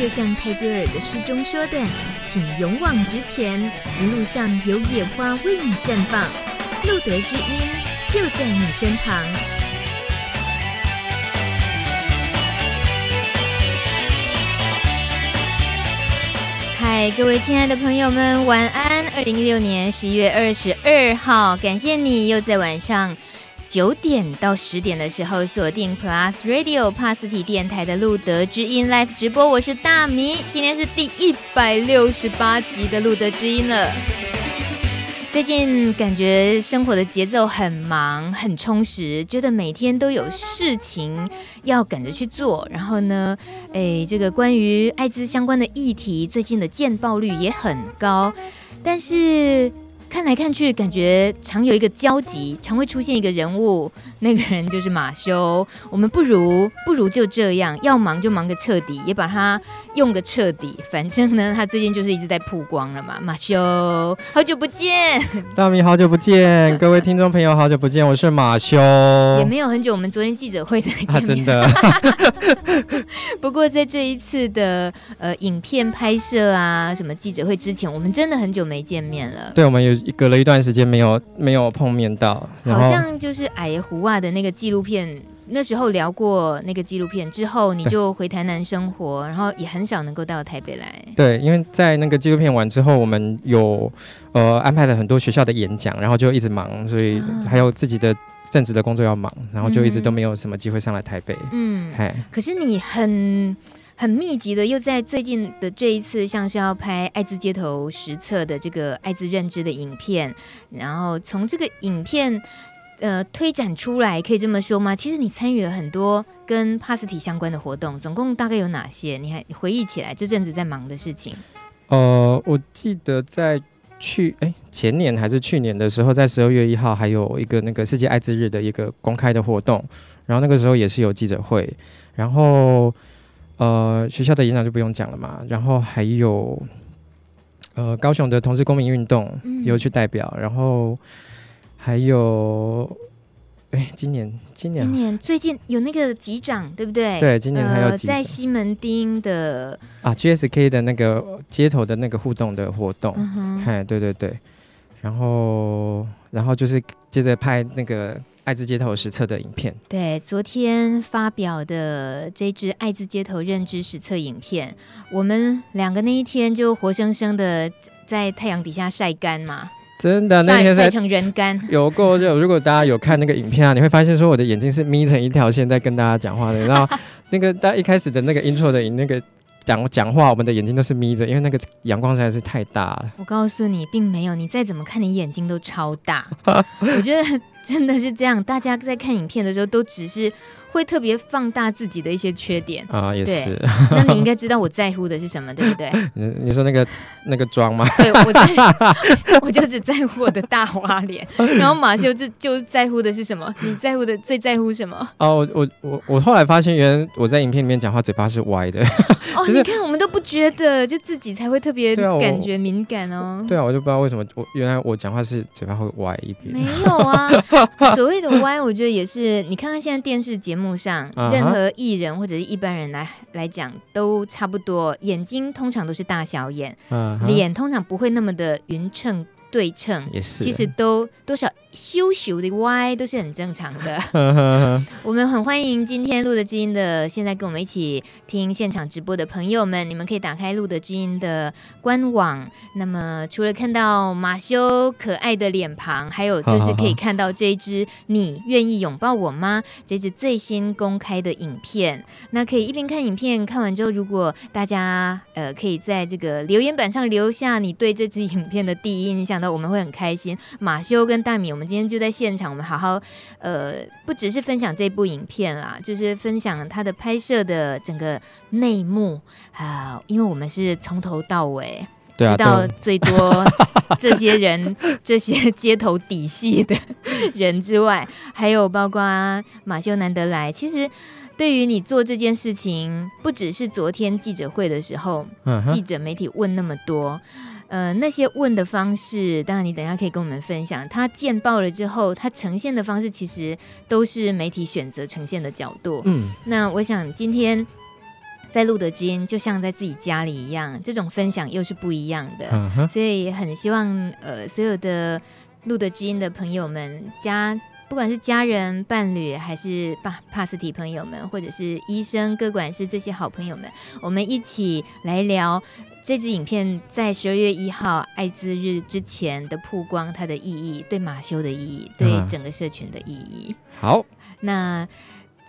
就像泰戈尔的诗中说的，请勇往直前，一路上有野花为你绽放，路德之音就在你身旁。嗨，各位亲爱的朋友们，晚安！二零一六年十一月二十二号，感谢你又在晚上。九点到十点的时候，锁定 Plus Radio 帕斯提电台的路德之音 Live 直播，我是大米。今天是第一百六十八集的路德之音了。最近感觉生活的节奏很忙，很充实，觉得每天都有事情要赶着去做。然后呢，诶，这个关于艾滋相关的议题，最近的见报率也很高，但是。看来看去，感觉常有一个交集，常会出现一个人物，那个人就是马修。我们不如不如就这样，要忙就忙个彻底，也把他用个彻底。反正呢，他最近就是一直在曝光了嘛。马修，好久不见，大米好久不见，各位听众朋友好久不见，我是马修。也没有很久，我们昨天记者会才见面。啊，真的。不过在这一次的呃影片拍摄啊，什么记者会之前，我们真的很久没见面了。对，我们有。隔了一段时间没有没有碰面到，好像就是矮胡啊的那个纪录片，那时候聊过那个纪录片之后，你就回台南生活，然后也很少能够到台北来。对，因为在那个纪录片完之后，我们有呃安排了很多学校的演讲，然后就一直忙，所以还有自己的正职的工作要忙，然后就一直都没有什么机会上来台北。嗯，嘿可是你很。很密集的，又在最近的这一次，像是要拍《艾滋街头实测》的这个艾滋认知的影片，然后从这个影片呃推展出来，可以这么说吗？其实你参与了很多跟帕斯提相关的活动，总共大概有哪些？你还回忆起来这阵子在忙的事情？呃，我记得在去哎前年还是去年的时候，在十二月一号还有一个那个世界艾滋日的一个公开的活动，然后那个时候也是有记者会，然后。呃，学校的演讲就不用讲了嘛，然后还有，呃，高雄的同志公民运动有去代表，嗯、然后还有，哎，今年今年今年最近有那个级长，对不对？对，今年还有、呃、在西门町的啊，GSK 的那个街头的那个互动的活动，哎、嗯，对对对，然后然后就是接着拍那个。艾滋街头实测的影片，对，昨天发表的这支艾滋街头认知实测影片，我们两个那一天就活生生的在太阳底下晒干嘛，真的那天晒成人干，有够热。如果大家有看那个影片啊，你会发现说我的眼睛是眯成一条线在跟大家讲话的，然后 那个大家一开始的那个 intro 的影那个。讲讲话，我们的眼睛都是眯着，因为那个阳光实在是太大了。我告诉你，并没有，你再怎么看，你眼睛都超大。我觉得真的是这样，大家在看影片的时候，都只是。会特别放大自己的一些缺点啊，也是。那你应该知道我在乎的是什么，对不对？你你说那个那个妆吗？对，我在，我就只在乎我的大花脸。然后马修就就在乎的是什么？你在乎的最在乎什么？哦，我我我我后来发现，原来我在影片里面讲话嘴巴是歪的。哦，你看我们都不觉得，就自己才会特别感觉敏感哦。对啊，我就不知道为什么我原来我讲话是嘴巴会歪一边。没有啊，所谓的歪，我觉得也是。你看看现在电视节目。上，任何艺人或者是一般人来来讲都差不多，眼睛通常都是大小眼，脸通常不会那么的匀称对称，也是，其实都多少。羞羞的歪都是很正常的。我们很欢迎今天录的知音的，现在跟我们一起听现场直播的朋友们，你们可以打开录的知音的官网。那么除了看到马修可爱的脸庞，还有就是可以看到这一支“你愿意拥抱我吗”这支最新公开的影片。那可以一边看影片，看完之后，如果大家呃可以在这个留言板上留下你对这支影片的第一印象，那我们会很开心。马修跟大米。我们今天就在现场，我们好好，呃，不只是分享这部影片啦，就是分享他的拍摄的整个内幕啊，因为我们是从头到尾知道最多 这些人、这些街头底细的人之外，还有包括马修南德莱。其实对于你做这件事情，不只是昨天记者会的时候，记者媒体问那么多。呃，那些问的方式，当然你等一下可以跟我们分享。他见报了之后，他呈现的方式其实都是媒体选择呈现的角度。嗯，那我想今天在路德之音就像在自己家里一样，这种分享又是不一样的。Uh. 所以很希望呃所有的路德之音的朋友们家。不管是家人、伴侣，还是帕帕斯提朋友们，或者是医生、各管师这些好朋友们，我们一起来聊这支影片在十二月一号艾滋日之前的曝光，它的意义，对马修的意义，对整个社群的意义。好，那。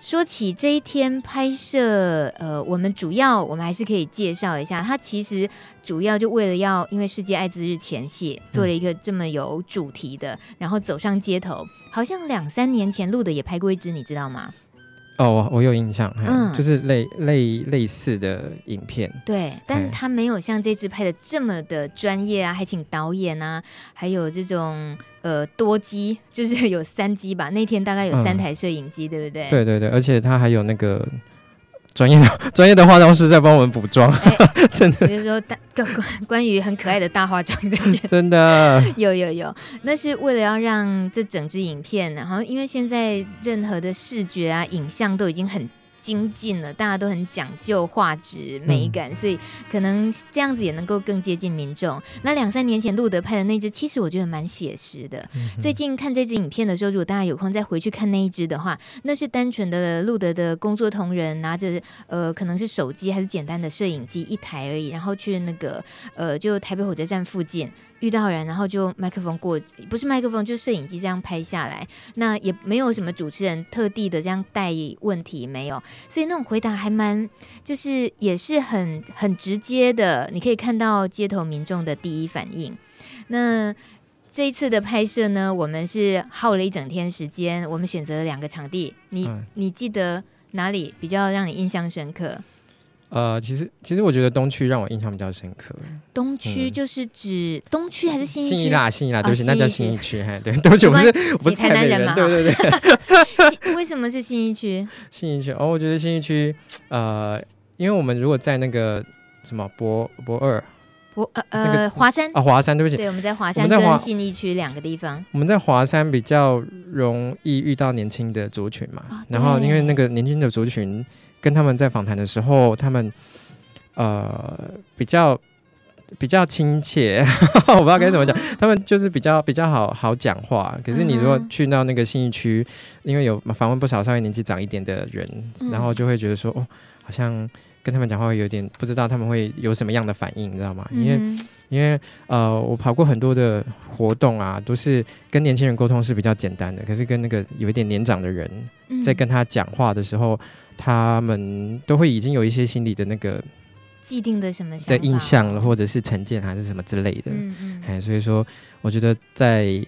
说起这一天拍摄，呃，我们主要我们还是可以介绍一下，它其实主要就为了要，因为世界艾滋日前夕，做了一个这么有主题的，嗯、然后走上街头，好像两三年前录的也拍过一支，你知道吗？哦，我我有印象，嗯，就是类类类似的影片，对，但他没有像这支拍的这么的专业啊，还请导演啊，还有这种呃多机，就是有三机吧，那天大概有三台摄影机，嗯、对不对？对对对，而且他还有那个。专业的 专业的化妆师在帮我们补妆，欸、真的。就是说大关关于很可爱的大化妆这件，真的有有有，那是为了要让这整支影片，然后因为现在任何的视觉啊、影像都已经很。精进了，大家都很讲究画质美感，嗯、所以可能这样子也能够更接近民众。那两三年前路德拍的那支，其实我觉得蛮写实的。嗯、最近看这支影片的时候，如果大家有空再回去看那一支的话，那是单纯的路德的工作同仁拿着呃，可能是手机还是简单的摄影机一台而已，然后去那个呃，就台北火车站附近。遇到人，然后就麦克风过，不是麦克风，就是摄影机这样拍下来。那也没有什么主持人特地的这样带问题，没有，所以那种回答还蛮，就是也是很很直接的。你可以看到街头民众的第一反应。那这一次的拍摄呢，我们是耗了一整天时间，我们选择了两个场地。你你记得哪里比较让你印象深刻？呃，其实其实我觉得东区让我印象比较深刻。东区就是指东区还是信义区？信义啦，新义啦，对不起，那叫新义区。嘿，对，对不起，我是我是台南人嘛。对对对。为什么是新义区？新义区哦，我觉得新义区，呃，因为我们如果在那个什么博博二博呃呃华山啊华山，对不起，对，我们在华山跟信义区两个地方。我们在华山比较容易遇到年轻的族群嘛，然后因为那个年轻的族群。跟他们在访谈的时候，他们呃比较比较亲切，我不知道该怎么讲，哦、他们就是比较比较好好讲话。可是你如果去到那个信义区，因为有访问不少稍微年纪长一点的人，嗯、然后就会觉得说，哦，好像跟他们讲话会有点不知道他们会有什么样的反应，你知道吗？因为、因为呃，我跑过很多的活动啊，都是跟年轻人沟通是比较简单的，可是跟那个有一点年长的人在跟他讲话的时候。他们都会已经有一些心理的那个既定的什么的印象了，或者是成见还是什么之类的。嗯嗯。哎，所以说，我觉得在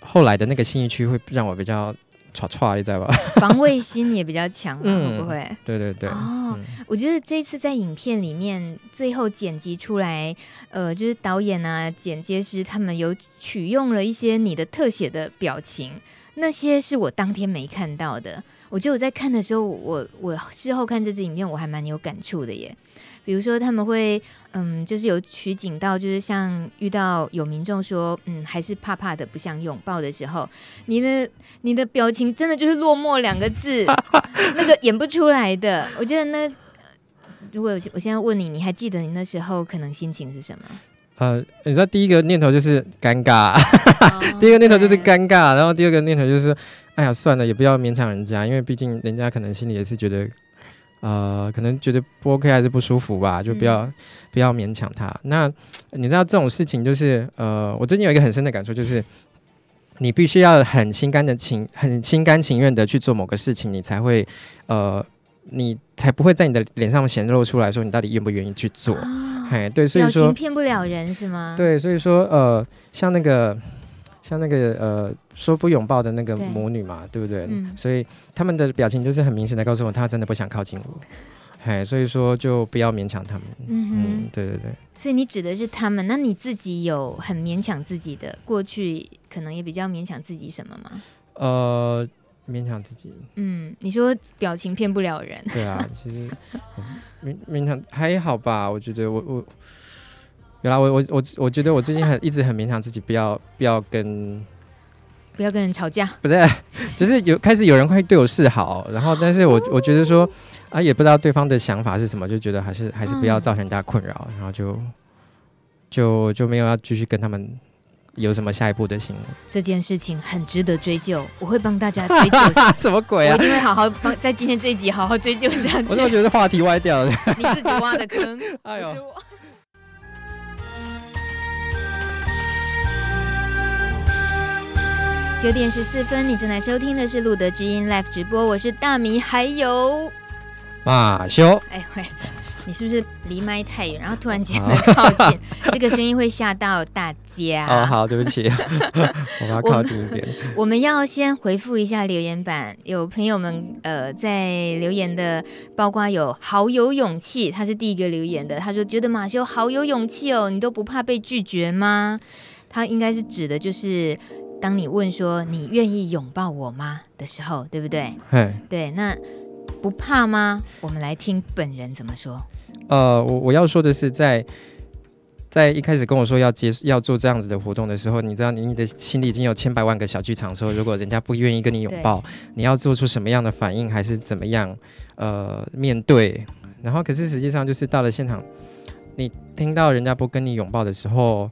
后来的那个新义区会让我比较唰唰，你知道吧？防卫心也比较强，会不会？对对对。哦，嗯、我觉得这次在影片里面最后剪辑出来，呃，就是导演啊、剪接师他们有取用了一些你的特写的表情，那些是我当天没看到的。我觉得我在看的时候，我我事后看这支影片，我还蛮有感触的耶。比如说他们会，嗯，就是有取景到，就是像遇到有民众说，嗯，还是怕怕的，不想拥抱的时候，你的你的表情真的就是落寞两个字，那个演不出来的。我觉得那如果我现在问你，你还记得你那时候可能心情是什么？呃，你知道第一个念头就是尴尬，哦、第一个念头就是尴尬，然后第二个念头就是。哎呀，算了，也不要勉强人家，因为毕竟人家可能心里也是觉得，呃，可能觉得不 OK 还是不舒服吧，就不要、嗯、不要勉强他。那你知道这种事情就是，呃，我最近有一个很深的感触，就是你必须要很心甘的情，很心甘情愿的去做某个事情，你才会，呃，你才不会在你的脸上显露出来说你到底愿不愿意去做。哎、哦，对，所以说骗不了人是吗？对，所以说，呃，像那个。像那个呃说不拥抱的那个母女嘛，对，对不对？嗯、所以他们的表情就是很明显的告诉我，他真的不想靠近我。哎，所以说就不要勉强他们。嗯嗯，对对对。所以你指的是他们，那你自己有很勉强自己的过去，可能也比较勉强自己什么吗？呃，勉强自己。嗯，你说表情骗不了人。对啊，其实勉勉强还好吧，我觉得我我。原来我我我我觉得我最近很一直很勉强自己不要不要跟不要跟人吵架，不是，就是有开始有人会对我示好，然后但是我我觉得说啊，也不知道对方的想法是什么，就觉得还是还是不要造成人家困扰，嗯、然后就就就没有要继续跟他们有什么下一步的行为。这件事情很值得追究，我会帮大家追究。什么鬼啊？我一定会好好帮在今天这一集好好追究下去。我怎么觉得话题歪掉了？你自己挖的坑，哎呦。九点十四分，你正在收听的是《路德之音》Live 直播，我是大米，还有马修。哎喂，你是不是离麦太远，然后突然间的靠近，这个声音会吓到大家。哦，好，对不起，我要靠近一点我。我们要先回复一下留言板，有朋友们呃在留言的，包括有好有勇气，他是第一个留言的，他说觉得马修好有勇气哦，你都不怕被拒绝吗？他应该是指的就是。当你问说你愿意拥抱我吗的时候，对不对？嘿对，那不怕吗？我们来听本人怎么说。呃，我我要说的是在，在在一开始跟我说要接要做这样子的活动的时候，你知道你你的心里已经有千百万个小剧场，说如果人家不愿意跟你拥抱，你要做出什么样的反应，还是怎么样？呃，面对。然后，可是实际上就是到了现场，你听到人家不跟你拥抱的时候。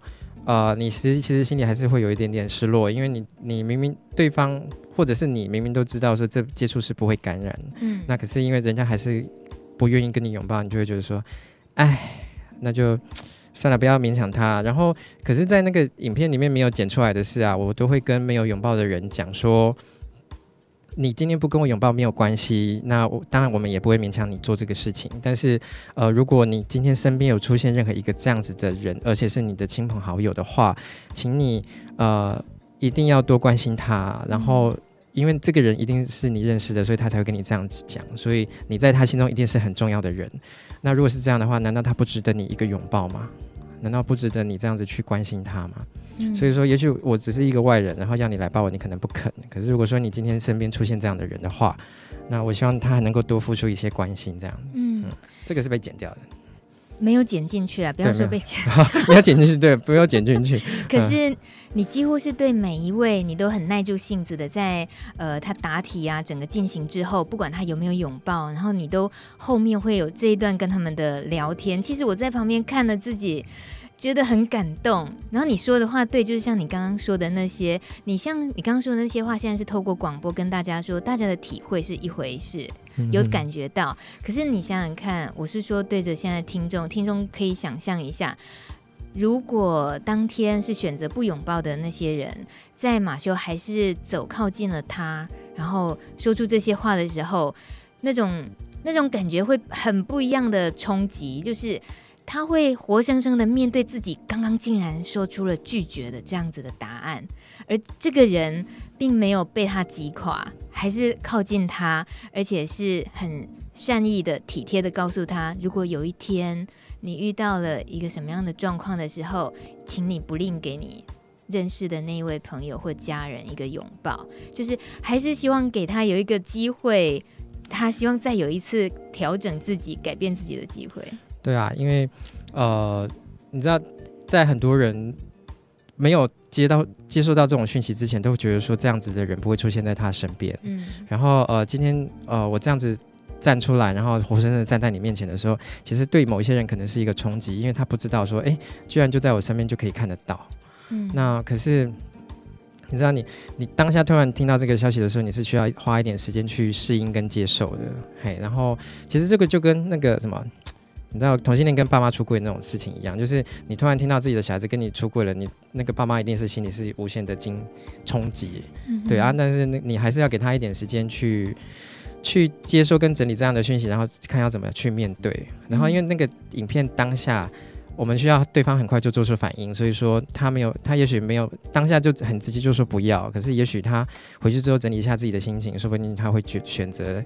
呃，你其实其实心里还是会有一点点失落，因为你你明明对方或者是你明明都知道说这接触是不会感染，嗯，那可是因为人家还是不愿意跟你拥抱，你就会觉得说，哎，那就 算了，不要勉强他。然后，可是，在那个影片里面没有剪出来的事啊，我都会跟没有拥抱的人讲说。你今天不跟我拥抱没有关系，那我当然我们也不会勉强你做这个事情。但是，呃，如果你今天身边有出现任何一个这样子的人，而且是你的亲朋好友的话，请你呃一定要多关心他。然后，因为这个人一定是你认识的，所以他才会跟你这样子讲。所以你在他心中一定是很重要的人。那如果是这样的话，难道他不值得你一个拥抱吗？难道不值得你这样子去关心他吗？嗯、所以说，也许我只是一个外人，然后要你来抱我，你可能不肯。可是如果说你今天身边出现这样的人的话，那我希望他还能够多付出一些关心，这样。嗯，嗯，这个是被剪掉的，没有剪进去啊！不要说被剪，不要剪进去，对，不要剪进去。可是你几乎是对每一位你都很耐住性子的，在呃他答题啊，整个进行之后，不管他有没有拥抱，然后你都后面会有这一段跟他们的聊天。其实我在旁边看了自己。觉得很感动，然后你说的话对，就是像你刚刚说的那些，你像你刚刚说的那些话，现在是透过广播跟大家说，大家的体会是一回事，有感觉到。可是你想想看，我是说对着现在听众，听众可以想象一下，如果当天是选择不拥抱的那些人，在马修还是走靠近了他，然后说出这些话的时候，那种那种感觉会很不一样的冲击，就是。他会活生生的面对自己刚刚竟然说出了拒绝的这样子的答案，而这个人并没有被他击垮，还是靠近他，而且是很善意的、体贴的告诉他，如果有一天你遇到了一个什么样的状况的时候，请你不吝给你认识的那一位朋友或家人一个拥抱，就是还是希望给他有一个机会，他希望再有一次调整自己、改变自己的机会。对啊，因为，呃，你知道，在很多人没有接到、接受到这种讯息之前，都会觉得说这样子的人不会出现在他身边。嗯，然后，呃，今天，呃，我这样子站出来，然后活生生的站在你面前的时候，其实对某一些人可能是一个冲击，因为他不知道说，哎，居然就在我身边就可以看得到。嗯，那可是，你知道你，你你当下突然听到这个消息的时候，你是需要花一点时间去适应跟接受的。嘿，然后，其实这个就跟那个什么。你知道同性恋跟爸妈出柜那种事情一样，就是你突然听到自己的小孩子跟你出柜了，你那个爸妈一定是心里是无限的惊冲击，嗯、对啊，但是你还是要给他一点时间去去接受跟整理这样的讯息，然后看要怎么去面对。然后因为那个影片当下，我们需要对方很快就做出反应，所以说他没有，他也许没有当下就很直接就说不要，可是也许他回去之后整理一下自己的心情，说不定他会选选择。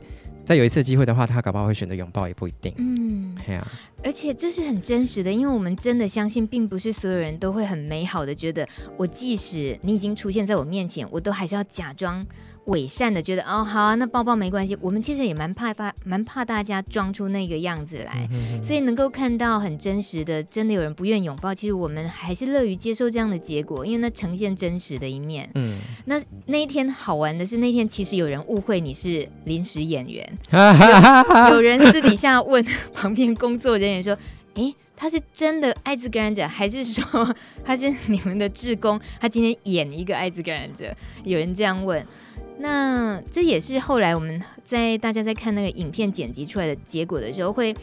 再有一次机会的话，他搞不好会选择拥抱，也不一定。嗯，对啊。而且这是很真实的，因为我们真的相信，并不是所有人都会很美好的觉得，我即使你已经出现在我面前，我都还是要假装伪善的觉得哦好啊，那抱抱没关系。我们其实也蛮怕大，蛮怕大家装出那个样子来，嗯、所以能够看到很真实的，真的有人不愿拥抱，其实我们还是乐于接受这样的结果，因为那呈现真实的一面。嗯，那那一天好玩的是，那天其实有人误会你是临时演员，有人私底下问 旁边工作人员说：“诶，他是真的艾滋感染者，还是说 他是你们的志工？他今天演一个艾滋感染者？”有人这样问。那这也是后来我们在大家在看那个影片剪辑出来的结果的时候，会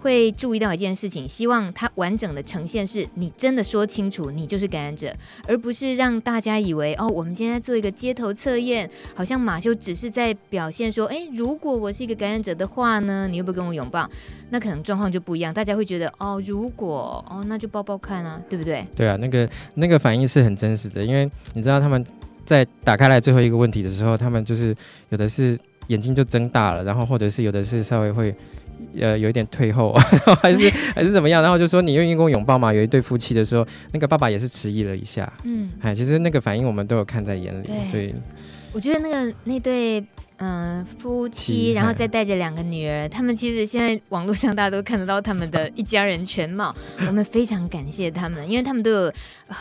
会注意到一件事情，希望它完整的呈现是你真的说清楚你就是感染者，而不是让大家以为哦，我们现在做一个街头测验，好像马修只是在表现说，诶，如果我是一个感染者的话呢，你会不会跟我拥抱？那可能状况就不一样，大家会觉得哦，如果哦，那就抱抱看啊，对不对？对啊，那个那个反应是很真实的，因为你知道他们。在打开来最后一个问题的时候，他们就是有的是眼睛就睁大了，然后或者是有的是稍微会呃有一点退后，还是还是怎么样，然后就说你愿意跟我拥抱吗？有一对夫妻的时候，那个爸爸也是迟疑了一下，嗯，哎，其实那个反应我们都有看在眼里，所以我觉得那个那对。嗯，夫妻，然后再带着两个女儿，他们其实现在网络上大家都看得到他们的一家人全貌。我们非常感谢他们，因为他们都有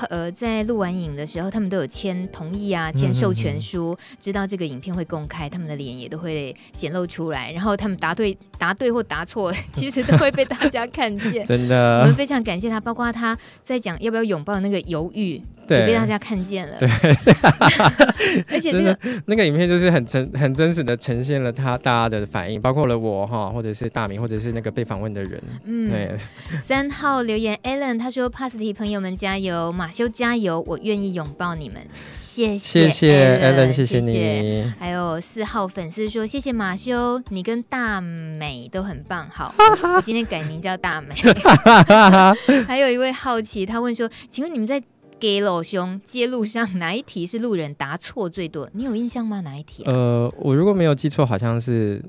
呃在录完影的时候，他们都有签同意啊，签授权书，知道这个影片会公开，他们的脸也都会显露出来。然后他们答对答对或答错，其实都会被大家看见。真的，我们非常感谢他，包括他在讲要不要拥抱那个犹豫。被大家看见了。对，而且这个那个影片就是很真、很真实的呈现了他大家的反应，包括了我哈，或者是大明，或者是那个被访问的人。嗯，对。三号留言，Alan 他说：“Pasty 朋友们加油，马修加油，我愿意拥抱你们。”谢谢，谢谢 Alan，谢谢你。还有四号粉丝说：“谢谢马修，你跟大美都很棒。”好，我今天改名叫大美。还有一位好奇，他问说：“请问你们在？”给老兄揭露上哪一题是路人答错最多？你有印象吗？哪一题、啊？呃，我如果没有记错，好像是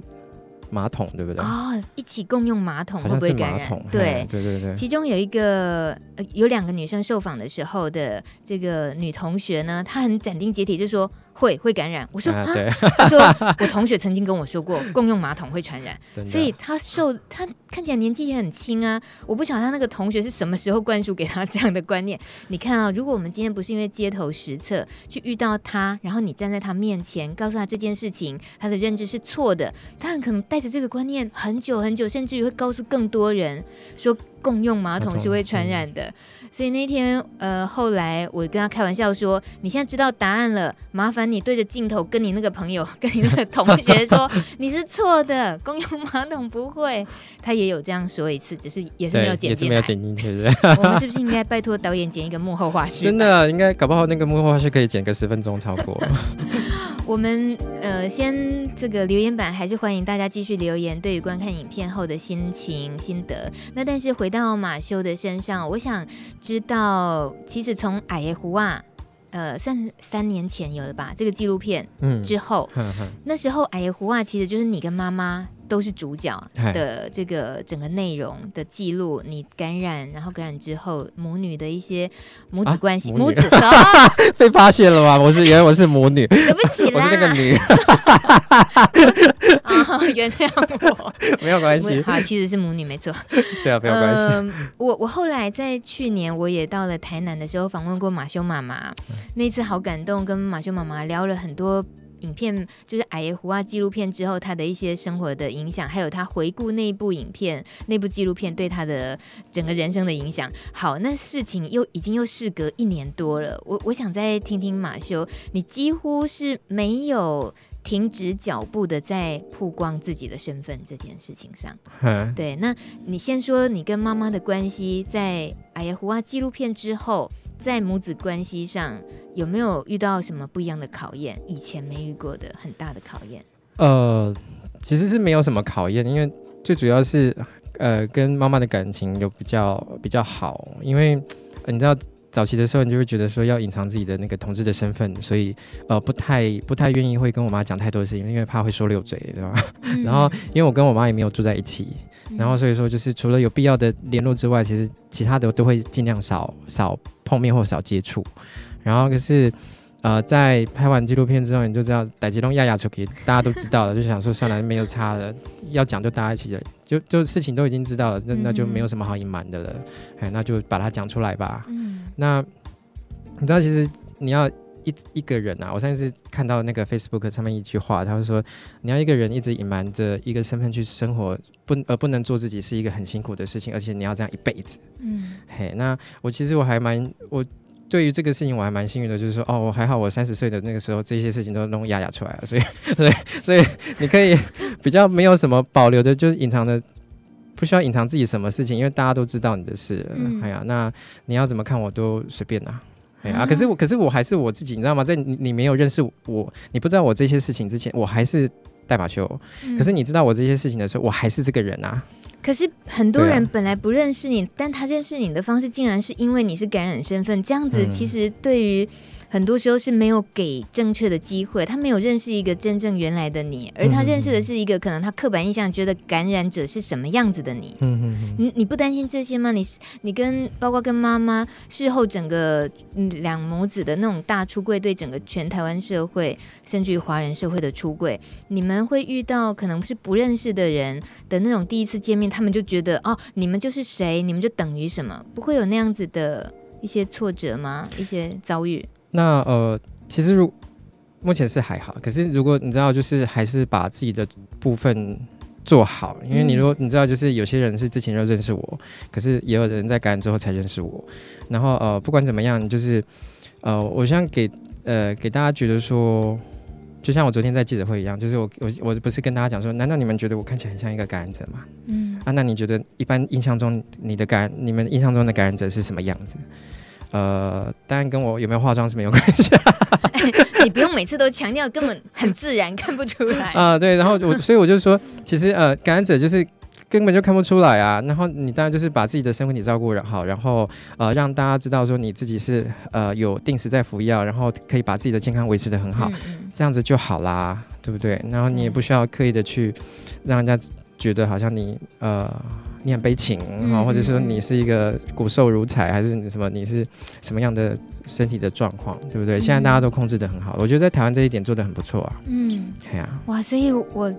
马桶，对不对？啊、哦，一起共用马桶会不会感染？对对对对。其中有一个呃，有两个女生受访的时候的这个女同学呢，她很斩钉截铁就说。会会感染，我说啊，对他说我同学曾经跟我说过，共用马桶会传染，所以他受他看起来年纪也很轻啊，我不晓得他那个同学是什么时候灌输给他这样的观念。你看啊，如果我们今天不是因为街头实测去遇到他，然后你站在他面前告诉他这件事情，他的认知是错的，他很可能带着这个观念很久很久，甚至于会告诉更多人说共用马桶是会传染的。所以那天，呃，后来我跟他开玩笑说：“你现在知道答案了，麻烦你对着镜头跟你那个朋友、跟你那个同学说，你是错的，公用马桶不会。”他也有这样说一次，只是也是没有剪进来，没有剪进去。我们是不是应该拜托导演剪一个幕后花絮？真的，应该搞不好那个幕后花絮可以剪个十分钟超过。我们呃，先这个留言板还是欢迎大家继续留言，对于观看影片后的心情心得。那但是回到马修的身上，我想知道，其实从矮野狐啊。呃，算三年前有了吧？这个纪录片之后，那时候矮野狐啊，其实就是你跟妈妈都是主角的这个整个内容的记录。你感染，然后感染之后母女的一些母子关系，啊、母，母子 被发现了吗？我是原来我是母女，对不起啦，我是那个女。啊，原谅我，没有关系。好，其实是母女，没错。对啊，没有关系。呃、我我后来在去年我也到了台南的时候，访问过马修妈妈。那次好感动，跟马修妈妈聊了很多影片，就是矮爷胡啊纪录片之后，他的一些生活的影响，还有他回顾那部影片、那部纪录片对他的整个人生的影响。好，那事情又已经又事隔一年多了，我我想再听听马修，你几乎是没有停止脚步的在曝光自己的身份这件事情上。嗯，对，那你先说你跟妈妈的关系，在矮野狐啊纪录片之后。在母子关系上有没有遇到什么不一样的考验？以前没遇过的很大的考验？呃，其实是没有什么考验，因为最主要是呃跟妈妈的感情有比较比较好，因为、你知道早期的时候你就会觉得说要隐藏自己的那个同志的身份，所以呃不太不太愿意会跟我妈讲太多的事情，因为怕会说溜嘴，对吧？嗯、然后因为我跟我妈也没有住在一起。然后所以说，就是除了有必要的联络之外，其实其他的都会尽量少少碰面或少接触。然后可是，呃，在拍完纪录片之后，你就知道戴吉东亚亚出去，大家都知道了，就想说算了，没有差了，要讲就大家一起，就就事情都已经知道了，那那就没有什么好隐瞒的了，哎，那就把它讲出来吧。嗯，那你知道，其实你要一一个人啊，我上次看到那个 Facebook 上面一句话，他说，你要一个人一直隐瞒着一个身份去生活，不而不能做自己，是一个很辛苦的事情，而且你要这样一辈子。嗯，嘿，那我其实我还蛮我。对于这个事情，我还蛮幸运的，就是说，哦，我还好，我三十岁的那个时候，这些事情都弄哑哑出来了，所以，所以，所以你可以比较没有什么保留的，就是隐藏的，不需要隐藏自己什么事情，因为大家都知道你的事。嗯，哎呀，那你要怎么看我都随便呐，哎呀，可是我，可是我还是我自己，你知道吗？在你你没有认识我，你不知道我这些事情之前，我还是代马修。可是你知道我这些事情的时候，我还是这个人啊。可是很多人本来不认识你，啊、但他认识你的方式，竟然是因为你是感染身份，这样子其实对于。很多时候是没有给正确的机会，他没有认识一个真正原来的你，而他认识的是一个可能他刻板印象觉得感染者是什么样子的你。嗯嗯你你不担心这些吗？你你跟包括跟妈妈事后整个两母子的那种大出柜，对整个全台湾社会甚至于华人社会的出柜，你们会遇到可能是不认识的人的那种第一次见面，他们就觉得哦，你们就是谁，你们就等于什么？不会有那样子的一些挫折吗？一些遭遇？那呃，其实如目前是还好，可是如果你知道，就是还是把自己的部分做好，因为你如果你知道，就是有些人是之前就认识我，可是也有人在感染之后才认识我。然后呃，不管怎么样，就是呃，我想给呃给大家觉得说，就像我昨天在记者会一样，就是我我我不是跟大家讲说，难道你们觉得我看起来很像一个感染者吗？嗯啊，那你觉得一般印象中你的感你们印象中的感染者是什么样子？呃，当然跟我有没有化妆是没有关系、欸。你不用每次都强调，根本很自然，看不出来啊、呃。对，然后我所以我就说，其实呃，感染者就是根本就看不出来啊。然后你当然就是把自己的身体照顾好，然后呃让大家知道说你自己是呃有定时在服药，然后可以把自己的健康维持的很好，嗯嗯这样子就好啦，对不对？然后你也不需要刻意的去让人家觉得好像你呃。你很悲情啊，或者是说你是一个骨瘦如柴，还是你什么？你是什么样的身体的状况，对不对？现在大家都控制的很好，我觉得在台湾这一点做的很不错啊。嗯，对啊。哇，所以我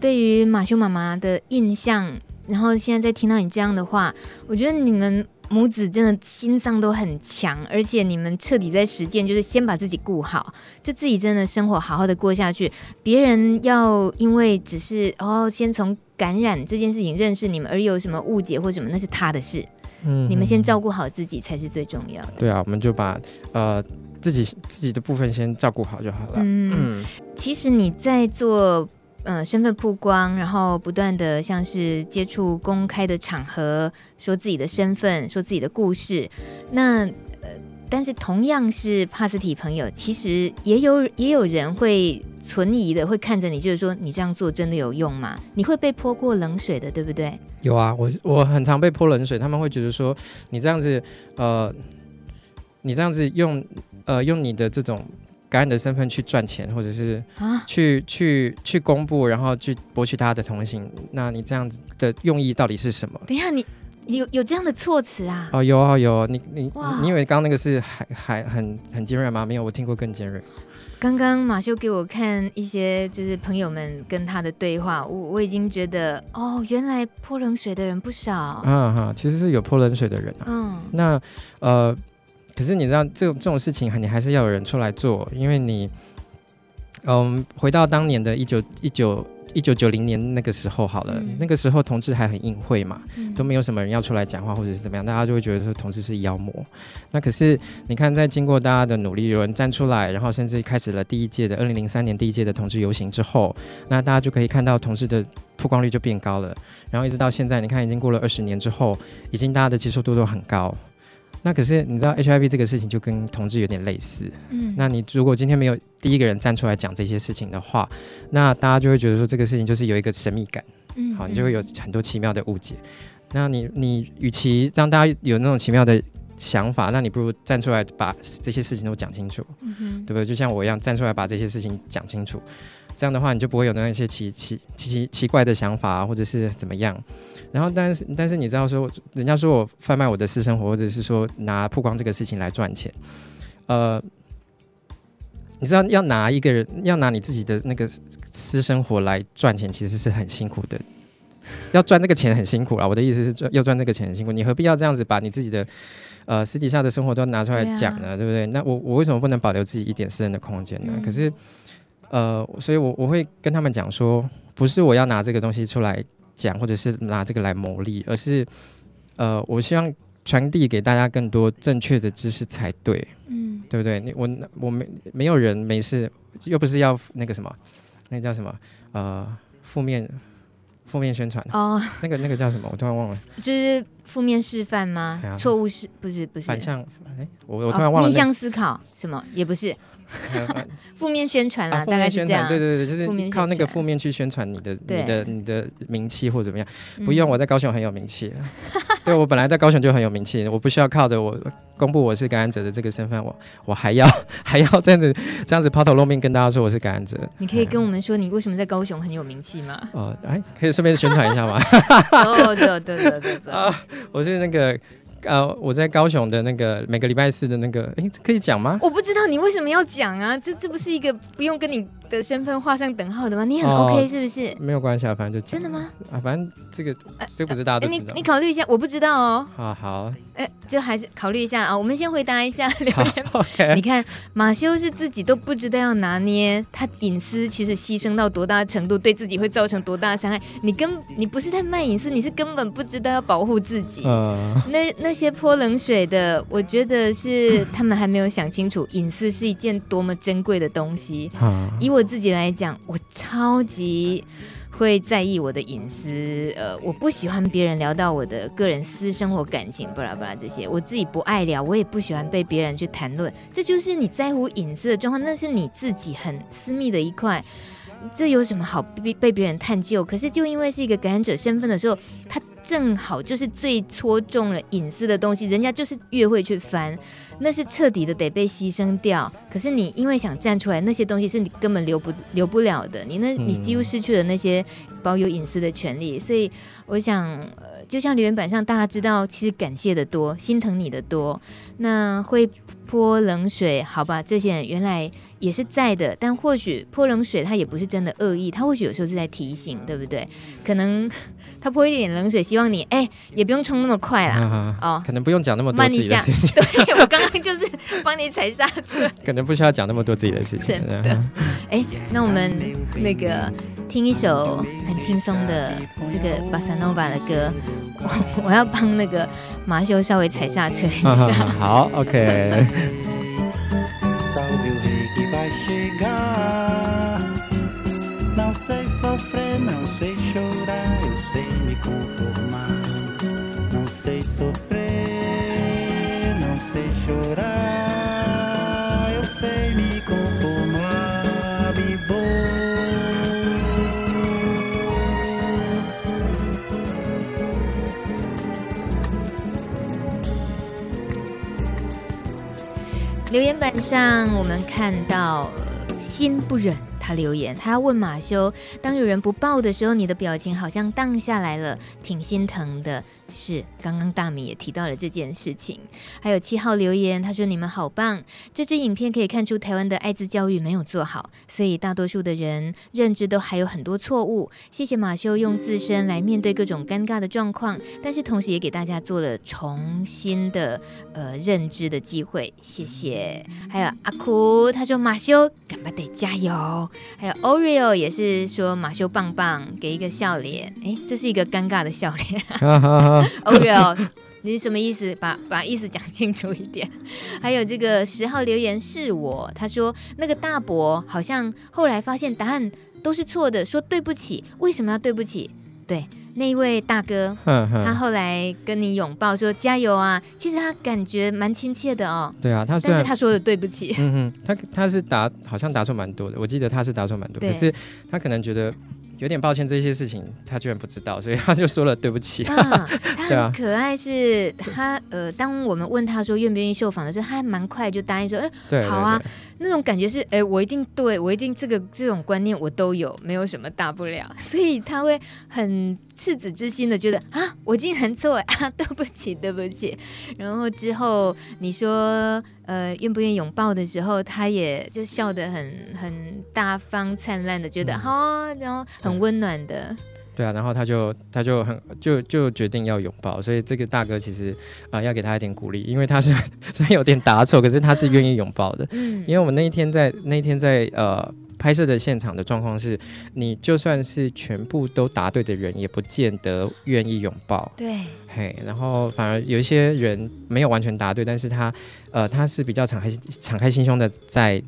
对于马修妈妈的印象，然后现在在听到你这样的话，我觉得你们。母子真的心脏都很强，而且你们彻底在实践，就是先把自己顾好，就自己真的生活好好的过下去。别人要因为只是哦，先从感染这件事情认识你们，而有什么误解或什么，那是他的事。嗯，你们先照顾好自己才是最重要的。对啊，我们就把呃自己自己的部分先照顾好就好了。嗯，嗯，其实你在做。呃，身份曝光，然后不断的像是接触公开的场合，说自己的身份，说自己的故事。那呃，但是同样是帕斯提朋友，其实也有也有人会存疑的，会看着你，就是说你这样做真的有用吗？你会被泼过冷水的，对不对？有啊，我我很常被泼冷水，他们会觉得说你这样子，呃，你这样子用呃用你的这种。感染的身份去赚钱，或者是去、啊、去去公布，然后去博取大家的同情。那你这样子的用意到底是什么？等一下，你有有这样的措辞啊？哦，有啊有。你你你以为刚刚那个是还还很很尖锐吗？没有，我听过更尖锐。刚刚马修给我看一些就是朋友们跟他的对话，我我已经觉得哦，原来泼冷水的人不少。嗯哈，其实是有泼冷水的人啊。嗯，那呃。可是你知道，这种这种事情，你还是要有人出来做，因为你，嗯，回到当年的一九一九一九九零年那个时候好了，嗯、那个时候同志还很隐晦嘛，嗯、都没有什么人要出来讲话或者是怎么样，大家就会觉得说同志是妖魔。那可是你看，在经过大家的努力，有人站出来，然后甚至开始了第一届的二零零三年第一届的同志游行之后，那大家就可以看到同志的曝光率就变高了，然后一直到现在，你看已经过了二十年之后，已经大家的接受度都很高。那可是你知道 HIV 这个事情就跟同志有点类似，嗯，那你如果今天没有第一个人站出来讲这些事情的话，那大家就会觉得说这个事情就是有一个神秘感，嗯，好，你就会有很多奇妙的误解。那你你与其让大家有那种奇妙的想法，那你不如站出来把这些事情都讲清楚，嗯哼，对不对？就像我一样站出来把这些事情讲清楚，这样的话你就不会有那一些奇奇奇奇奇怪的想法或者是怎么样。然后，但是，但是你知道说，人家说我贩卖我的私生活，或者是说拿曝光这个事情来赚钱，呃，你知道要拿一个人，要拿你自己的那个私生活来赚钱，其实是很辛苦的。要赚那个钱很辛苦啦。我的意思是赚要赚那个钱很辛苦，你何必要这样子把你自己的呃私底下的生活都拿出来讲呢？对，啊、对不对？那我我为什么不能保留自己一点私人的空间呢？嗯、可是呃，所以我我会跟他们讲说，不是我要拿这个东西出来讲，或者是拿这个来牟利，而是呃，我希望。传递给大家更多正确的知识才对，嗯，对不对？你我我没没有人没事，又不是要那个什么，那个叫什么？呃，负面负面宣传哦，那个那个叫什么？我突然忘了，就是负面示范吗？错误是不是不是反向？哎，我我突然忘了，逆向思考什么也不是。负面宣传啦，大概是这样。对对对，就是靠那个负面去宣传你的、你的、你的名气或怎么样。不用，我在高雄很有名气。对，我本来在高雄就很有名气，我不需要靠着我公布我是感染者的这个身份，我我还要 还要这样子这样子抛头露面跟大家说我是感染者。你可以跟我们说你为什么在高雄很有名气吗？哦，哎，可以顺便宣传一下吗？哦，对对对对对。啊，我是那个。呃，我在高雄的那个每个礼拜四的那个，哎，可以讲吗？我不知道你为什么要讲啊，这这不是一个不用跟你的身份画上等号的吗？你很 OK 是不是？哦、没有关系啊，反正就真的吗？啊，反正这个这个不是大家都知道。你你考虑一下，我不知道哦。好好。哎，就还是考虑一下啊。我们先回答一下 留言。OK。你看马修是自己都不知道要拿捏他隐私，其实牺牲到多大程度，对自己会造成多大伤害。你根你不是在卖隐私，你是根本不知道要保护自己。嗯。那那些泼冷水的，我觉得是他们还没有想清楚，隐私是一件多么珍贵的东西。嗯。以我自己来讲，我超级。会在意我的隐私，呃，我不喜欢别人聊到我的个人私生活、感情，巴拉巴拉这些，我自己不爱聊，我也不喜欢被别人去谈论。这就是你在乎隐私的状况，那是你自己很私密的一块，这有什么好被被别人探究？可是就因为是一个感染者身份的时候，他正好就是最戳中了隐私的东西，人家就是越会去翻。那是彻底的得被牺牲掉，可是你因为想站出来，那些东西是你根本留不留不了的。你那，你几乎失去了那些保有隐私的权利。所以我想，呃，就像留言板上大家知道，其实感谢的多，心疼你的多。那会泼冷水，好吧，这些人原来也是在的，但或许泼冷水他也不是真的恶意，他或许有时候是在提醒，对不对？可能。他泼一点冷水，希望你哎、欸，也不用冲那么快啦。啊、哦，可能不用讲那么多自己的事情。对，我刚刚就是帮你踩刹车。可能不需要讲那么多自己的事情。真的。哎、欸，那我们那个听一首很轻松的这个巴萨诺瓦的歌，我 我要帮那个马修稍微踩刹车一下。好，OK。留言板上，我们看到心不忍，留言，他要问马修，当有人不抱的时候，你的表情好像荡下来了，挺心疼的。是，刚刚大米也提到了这件事情。还有七号留言，他说：“你们好棒，这支影片可以看出台湾的艾滋教育没有做好，所以大多数的人认知都还有很多错误。谢谢马修用自身来面对各种尴尬的状况，但是同时也给大家做了重新的呃认知的机会。谢谢。还有阿苦，他说马修干嘛得加油。还有 Oreo 也是说马修棒棒，给一个笑脸。哎，这是一个尴尬的笑脸。Oreo，你什么意思？把把意思讲清楚一点。还有这个十号留言是我，他说那个大伯好像后来发现答案都是错的，说对不起。为什么要对不起？对，那一位大哥，他后来跟你拥抱说加油啊，其实他感觉蛮亲切的哦。对啊，他但是他说的对不起，嗯哼，他他是答好像答错蛮多的，我记得他是答错蛮多，对可是他可能觉得。有点抱歉，这些事情他居然不知道，所以他就说了对不起。啊，他很可爱，是他呃，当我们问他说愿不愿意受访的时候，他还蛮快就答应说，哎，好啊。那种感觉是，哎，我一定对，我一定这个这种观念我都有，没有什么大不了，所以他会很赤子之心的觉得啊，我竟然错 啊，对不起，对不起。然后之后你说，呃，愿不愿意拥抱的时候，他也就笑得很很大方灿烂的，觉得好、嗯哦，然后很温暖的。对啊，然后他就他就很就就决定要拥抱，所以这个大哥其实啊、呃、要给他一点鼓励，因为他是 虽然有点答错，可是他是愿意拥抱的。嗯，因为我们那一天在那一天在呃拍摄的现场的状况是，你就算是全部都答对的人，也不见得愿意拥抱。对，嘿，然后反而有一些人没有完全答对，但是他呃他是比较敞开敞开心胸的在。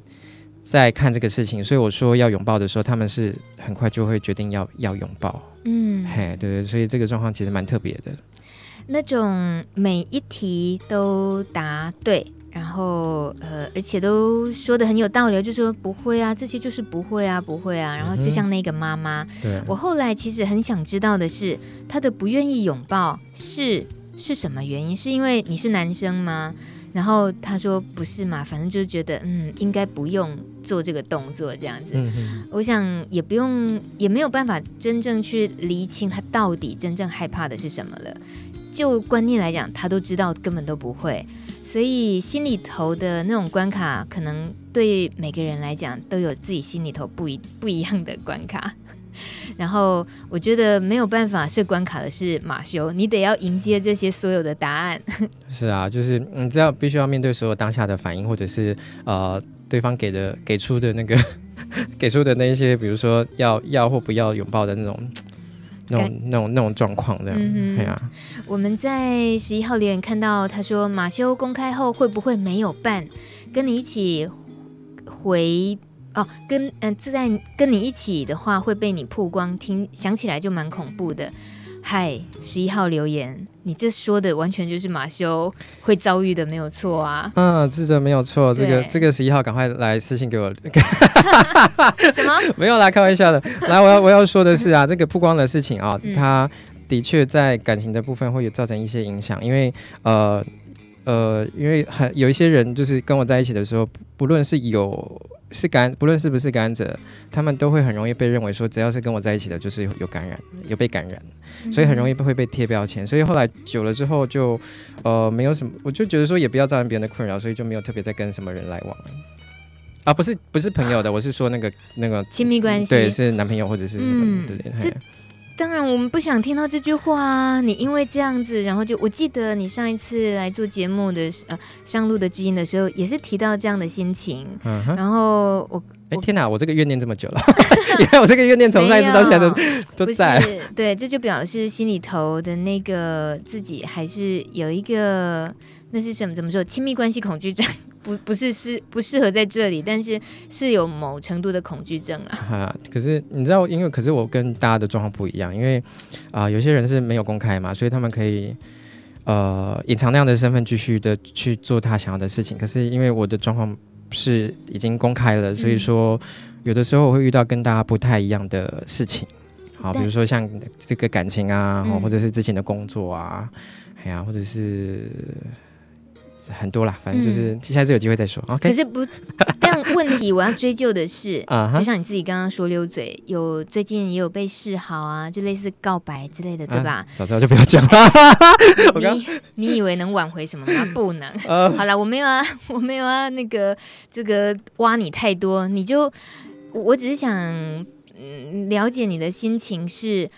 在看这个事情，所以我说要拥抱的时候，他们是很快就会决定要要拥抱。嗯，嘿，对对，所以这个状况其实蛮特别的。那种每一题都答对，然后呃，而且都说的很有道理，就说不会啊，这些就是不会啊，不会啊。然后就像那个妈妈，嗯、对我后来其实很想知道的是，她的不愿意拥抱是是什么原因？是因为你是男生吗？然后他说不是嘛，反正就是觉得嗯，应该不用做这个动作这样子。嗯。我想也不用，也没有办法真正去厘清他到底真正害怕的是什么了。就观念来讲，他都知道根本都不会，所以心里头的那种关卡，可能对每个人来讲都有自己心里头不一不一样的关卡。然后我觉得没有办法设关卡的是马修，你得要迎接这些所有的答案。是啊，就是你知道必须要面对所有当下的反应，或者是呃对方给的给出的那个 给出的那一些，比如说要要或不要拥抱的那种那种那种那种状况的。嗯对啊，我们在十一号留言看到他说马修公开后会不会没有伴跟你一起回？哦，跟嗯，自在跟你一起的话会被你曝光，听想起来就蛮恐怖的。嗨，十一号留言，你这说的完全就是马修会遭遇的，没有错啊。嗯，是的，没有错。这个这个十一号，赶快来私信给我。什么？没有啦，开玩笑的。来，我要我要说的是啊，这个曝光的事情啊，它的确在感情的部分会有造成一些影响，因为呃呃，因为很有一些人就是跟我在一起的时候，不论是有。是感，不论是不是感染者，他们都会很容易被认为说，只要是跟我在一起的，就是有感染，有被感染，所以很容易会被贴标签。所以后来久了之后就，就呃没有什么，我就觉得说也不要造成别人的困扰，所以就没有特别在跟什么人来往。啊，不是不是朋友的，我是说那个那个亲密关系，对，是男朋友或者是什么之类的。嗯当然，我们不想听到这句话啊！你因为这样子，然后就我记得你上一次来做节目的呃上路的知音的时候，也是提到这样的心情。嗯、然后我哎天哪，我这个怨念这么久了，原来我这个怨念从上一次到现在都都在。对，这就表示心里头的那个自己还是有一个那是什么？怎么说？亲密关系恐惧症。不不是适不适合在这里，但是是有某程度的恐惧症啊。哈，可是你知道，因为可是我跟大家的状况不一样，因为啊、呃，有些人是没有公开嘛，所以他们可以呃隐藏那样的身份，继续的去做他想要的事情。可是因为我的状况是已经公开了，所以说有的时候我会遇到跟大家不太一样的事情。好，比如说像这个感情啊，或者是之前的工作啊，哎呀，或者是。很多啦，反正就是下次有机会再说。可是不，但问题我要追究的是，啊，就像你自己刚刚说溜嘴，有最近也有被示好啊，就类似告白之类的，对吧？啊、早知道就不要讲了。你你以为能挽回什么吗？不能。啊、好了，我没有啊，我没有啊，那个这个挖你太多，你就我只是想嗯了解你的心情是。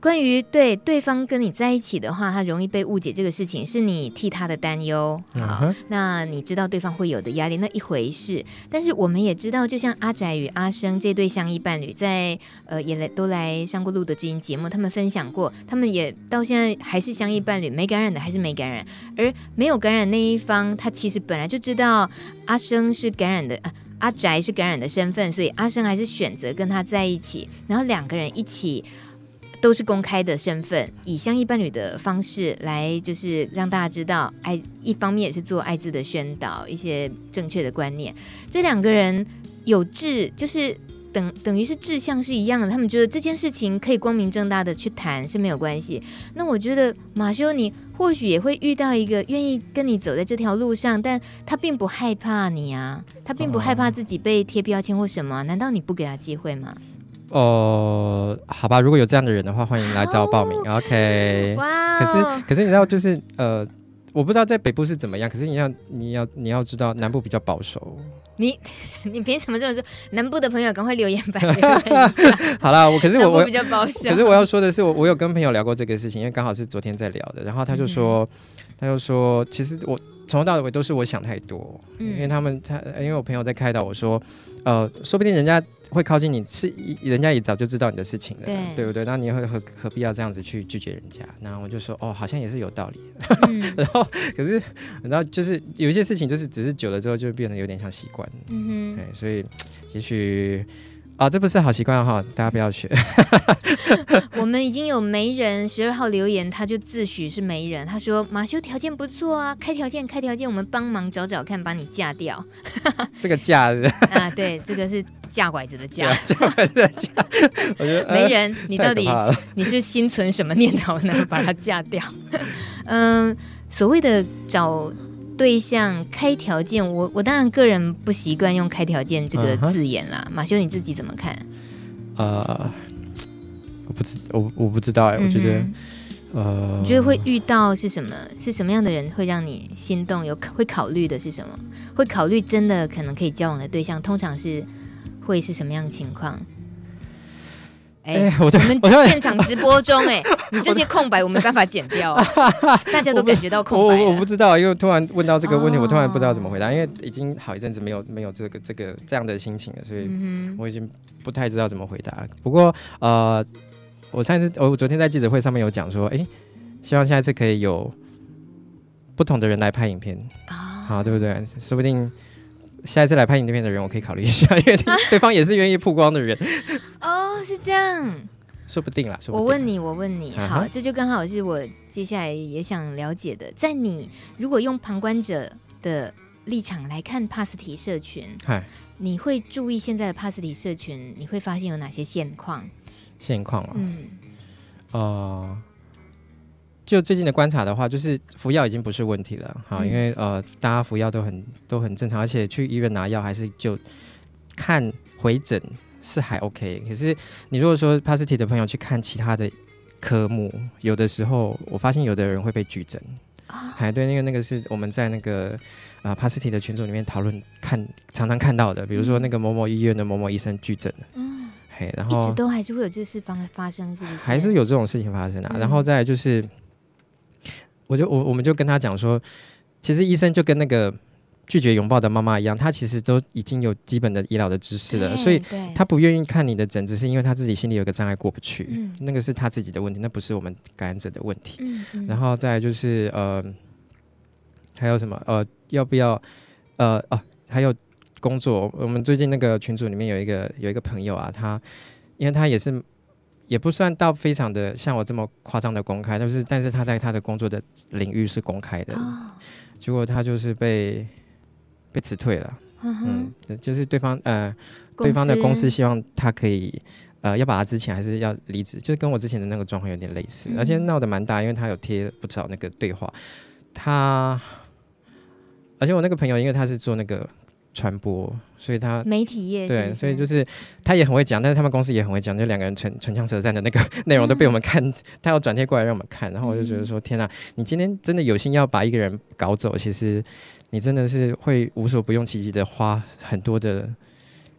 关于对对方跟你在一起的话，他容易被误解这个事情，是你替他的担忧。好，嗯、那你知道对方会有的压力，那一回事。但是我们也知道，就像阿宅与阿生这对相依伴侣，在呃也来都来上过《路德之音》节目，他们分享过，他们也到现在还是相依伴侣，没感染的还是没感染，而没有感染那一方，他其实本来就知道阿生是感染的，啊、阿宅是感染的身份，所以阿生还是选择跟他在一起，然后两个人一起。都是公开的身份，以相依伴侣的方式来，就是让大家知道，爱一方面也是做艾滋的宣导，一些正确的观念。这两个人有志，就是等等于是志向是一样的，他们觉得这件事情可以光明正大的去谈是没有关系。那我觉得马修，你或许也会遇到一个愿意跟你走在这条路上，但他并不害怕你啊，他并不害怕自己被贴标签或什么，难道你不给他机会吗？哦、呃，好吧，如果有这样的人的话，欢迎来找我报名。哦、OK，哇、哦，可是可是你知道，就是呃，我不知道在北部是怎么样，可是你要你要你要知道，南部比较保守。你 你凭什么这么说？南部的朋友赶快留言吧。好了，我可是我我比较保守。可是我要说的是，我我有跟朋友聊过这个事情，因为刚好是昨天在聊的，然后他就说，嗯、他就说，其实我从头到尾都是我想太多，嗯、因为他们他因为我朋友在开导我说，呃，说不定人家。会靠近你是，人家也早就知道你的事情了，对，对不对？那你会何何必要这样子去拒绝人家？然后我就说，哦，好像也是有道理。嗯、然后可是，然后就是有一些事情，就是只是久了之后，就变得有点像习惯。嗯哼，对，所以也许。啊、哦，这不是好习惯哈，大家不要学。我们已经有媒人十二号留言，他就自诩是媒人，他说马修条件不错啊，开条件开条件，我们帮忙找找看，把你嫁掉。这个嫁是 啊，对，这个是架拐子的架，架拐子的架。我觉得媒人，你到底你是心存什么念头呢？把他嫁掉？嗯，所谓的找。对象开条件，我我当然个人不习惯用开条件这个字眼啦。Uh. 马修你自己怎么看？呃，我不知我我不知道哎，我觉得、呃，你觉得会遇到是什么？是什么样的人会让你心动？有会考虑的是什么？会考虑真的可能可以交往的对象，通常是会是什么样的情况？哎，我们现场直播中，哎，你这些空白我没办法剪掉，大家都感觉到空白。我我不知道，因为突然问到这个问题，我突然不知道怎么回答，因为已经好一阵子没有没有这个这个这样的心情了，所以我已经不太知道怎么回答。不过呃，我上次我昨天在记者会上面有讲说，哎，希望下一次可以有不同的人来拍影片，好，对不对？说不定下一次来拍影片的人，我可以考虑一下，因为 对方也是愿意曝光的人。是这样，说不定啦。我问你，我问你，好，uh. 这就刚好是我接下来也想了解的。在你如果用旁观者的立场来看帕斯提社群.你会注意现在的帕斯提社群，你会发现有哪些现况？现况啊，嗯，呃，就最近的观察的话，就是服药已经不是问题了，好，嗯、因为呃，大家服药都很都很正常，而且去医院拿药还是就看回诊。是还 OK，可是你如果说帕斯提的朋友去看其他的科目，有的时候我发现有的人会被拒诊啊。还、oh. 对，那个那个是我们在那个啊帕斯提的群组里面讨论看常常看到的，比如说那个某某医院的某某医生拒诊了，嗯，嘿，然后一直都还是会有这事发发生，是不是？还是有这种事情发生啊？嗯、然后再就是，我就我我们就跟他讲说，其实医生就跟那个。拒绝拥抱的妈妈一样，她其实都已经有基本的医疗的知识了，所以她不愿意看你的诊，只是因为她自己心里有个障碍过不去，嗯、那个是她自己的问题，那不是我们感染者的问题。嗯嗯、然后再就是呃，还有什么？呃，要不要呃哦、啊，还有工作，我们最近那个群组里面有一个有一个朋友啊，他因为他也是也不算到非常的像我这么夸张的公开，但是但是他在他的工作的领域是公开的，哦、结果他就是被。被辞退了，嗯，哼。嗯，就是对方呃，对方的公司希望他可以呃要把他之前还是要离职，就是跟我之前的那个状况有点类似，嗯、而且闹得蛮大，因为他有贴不少那个对话，他，而且我那个朋友因为他是做那个传播，所以他媒体业对，所以就是他也很会讲，但是他们公司也很会讲，就两个人唇唇枪舌战的那个 内容都被我们看，嗯、他要转贴过来让我们看，然后我就觉得说、嗯、天哪，你今天真的有心要把一个人搞走，其实。你真的是会无所不用其极的花很多的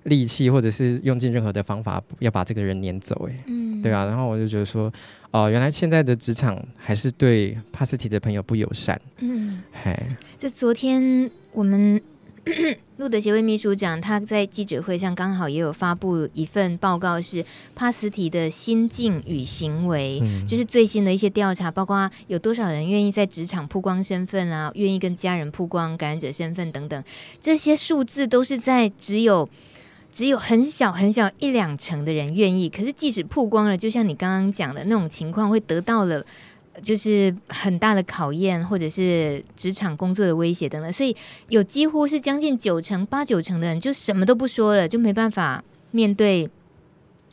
力气，或者是用尽任何的方法要把这个人撵走，哎，嗯，对啊。然后我就觉得说，哦、呃，原来现在的职场还是对帕斯提的朋友不友善，嗯，嗨。就昨天我们。路德协会秘书长他在记者会上刚好也有发布一份报告，是帕斯提的心境与行为，嗯、就是最新的一些调查，包括有多少人愿意在职场曝光身份啊，愿意跟家人曝光感染者身份等等，这些数字都是在只有只有很小很小一两成的人愿意，可是即使曝光了，就像你刚刚讲的那种情况，会得到了。就是很大的考验，或者是职场工作的威胁等等，所以有几乎是将近九成、八九成的人就什么都不说了，就没办法面对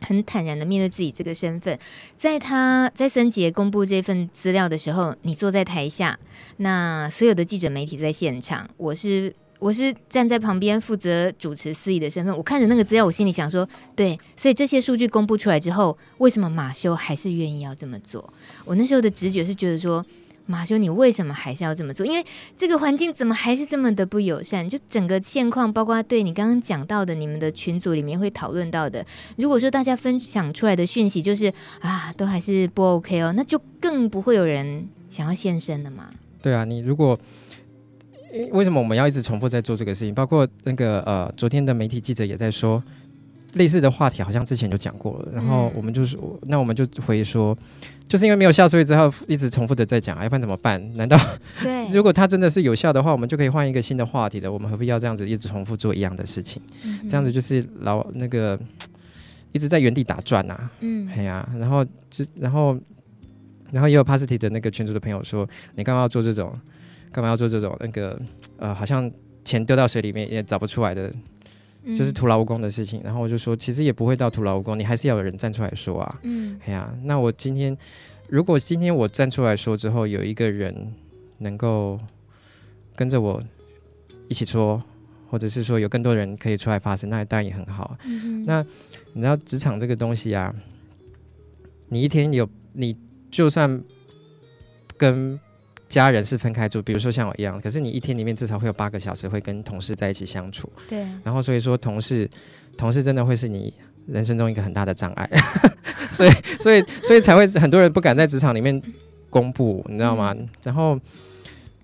很坦然的面对自己这个身份，在他在森杰公布这份资料的时候，你坐在台下，那所有的记者媒体在现场，我是我是站在旁边负责主持司仪的身份，我看着那个资料，我心里想说，对，所以这些数据公布出来之后，为什么马修还是愿意要这么做？我那时候的直觉是觉得说。马修，你为什么还是要这么做？因为这个环境怎么还是这么的不友善？就整个现况，包括对你刚刚讲到的，你们的群组里面会讨论到的。如果说大家分享出来的讯息就是啊，都还是不 OK 哦，那就更不会有人想要现身了嘛。对啊，你如果为什么我们要一直重复在做这个事情？包括那个呃，昨天的媒体记者也在说。类似的话题好像之前就讲过了，然后我们就是，嗯、那我们就回说，就是因为没有效，所以只好一直重复的在讲，要不然怎么办？难道对？如果它真的是有效的话，我们就可以换一个新的话题的，我们何必要这样子一直重复做一样的事情？嗯、这样子就是老那个一直在原地打转啊。嗯，哎呀，然后就然后然后也有 Positive 的那个群主的朋友说，你干嘛要做这种？干嘛要做这种那个呃，好像钱丢到水里面也找不出来的。就是徒劳无功的事情，然后我就说，其实也不会到徒劳无功，你还是要有人站出来说啊。嗯，哎呀，那我今天如果今天我站出来说之后，有一个人能够跟着我一起说，或者是说有更多人可以出来发声，那当然也很好。那你知道职场这个东西啊，你一天有你就算跟。家人是分开住，比如说像我一样，可是你一天里面至少会有八个小时会跟同事在一起相处。对。然后所以说，同事，同事真的会是你人生中一个很大的障碍，所以，所以，所以才会很多人不敢在职场里面公布，你知道吗？嗯、然后，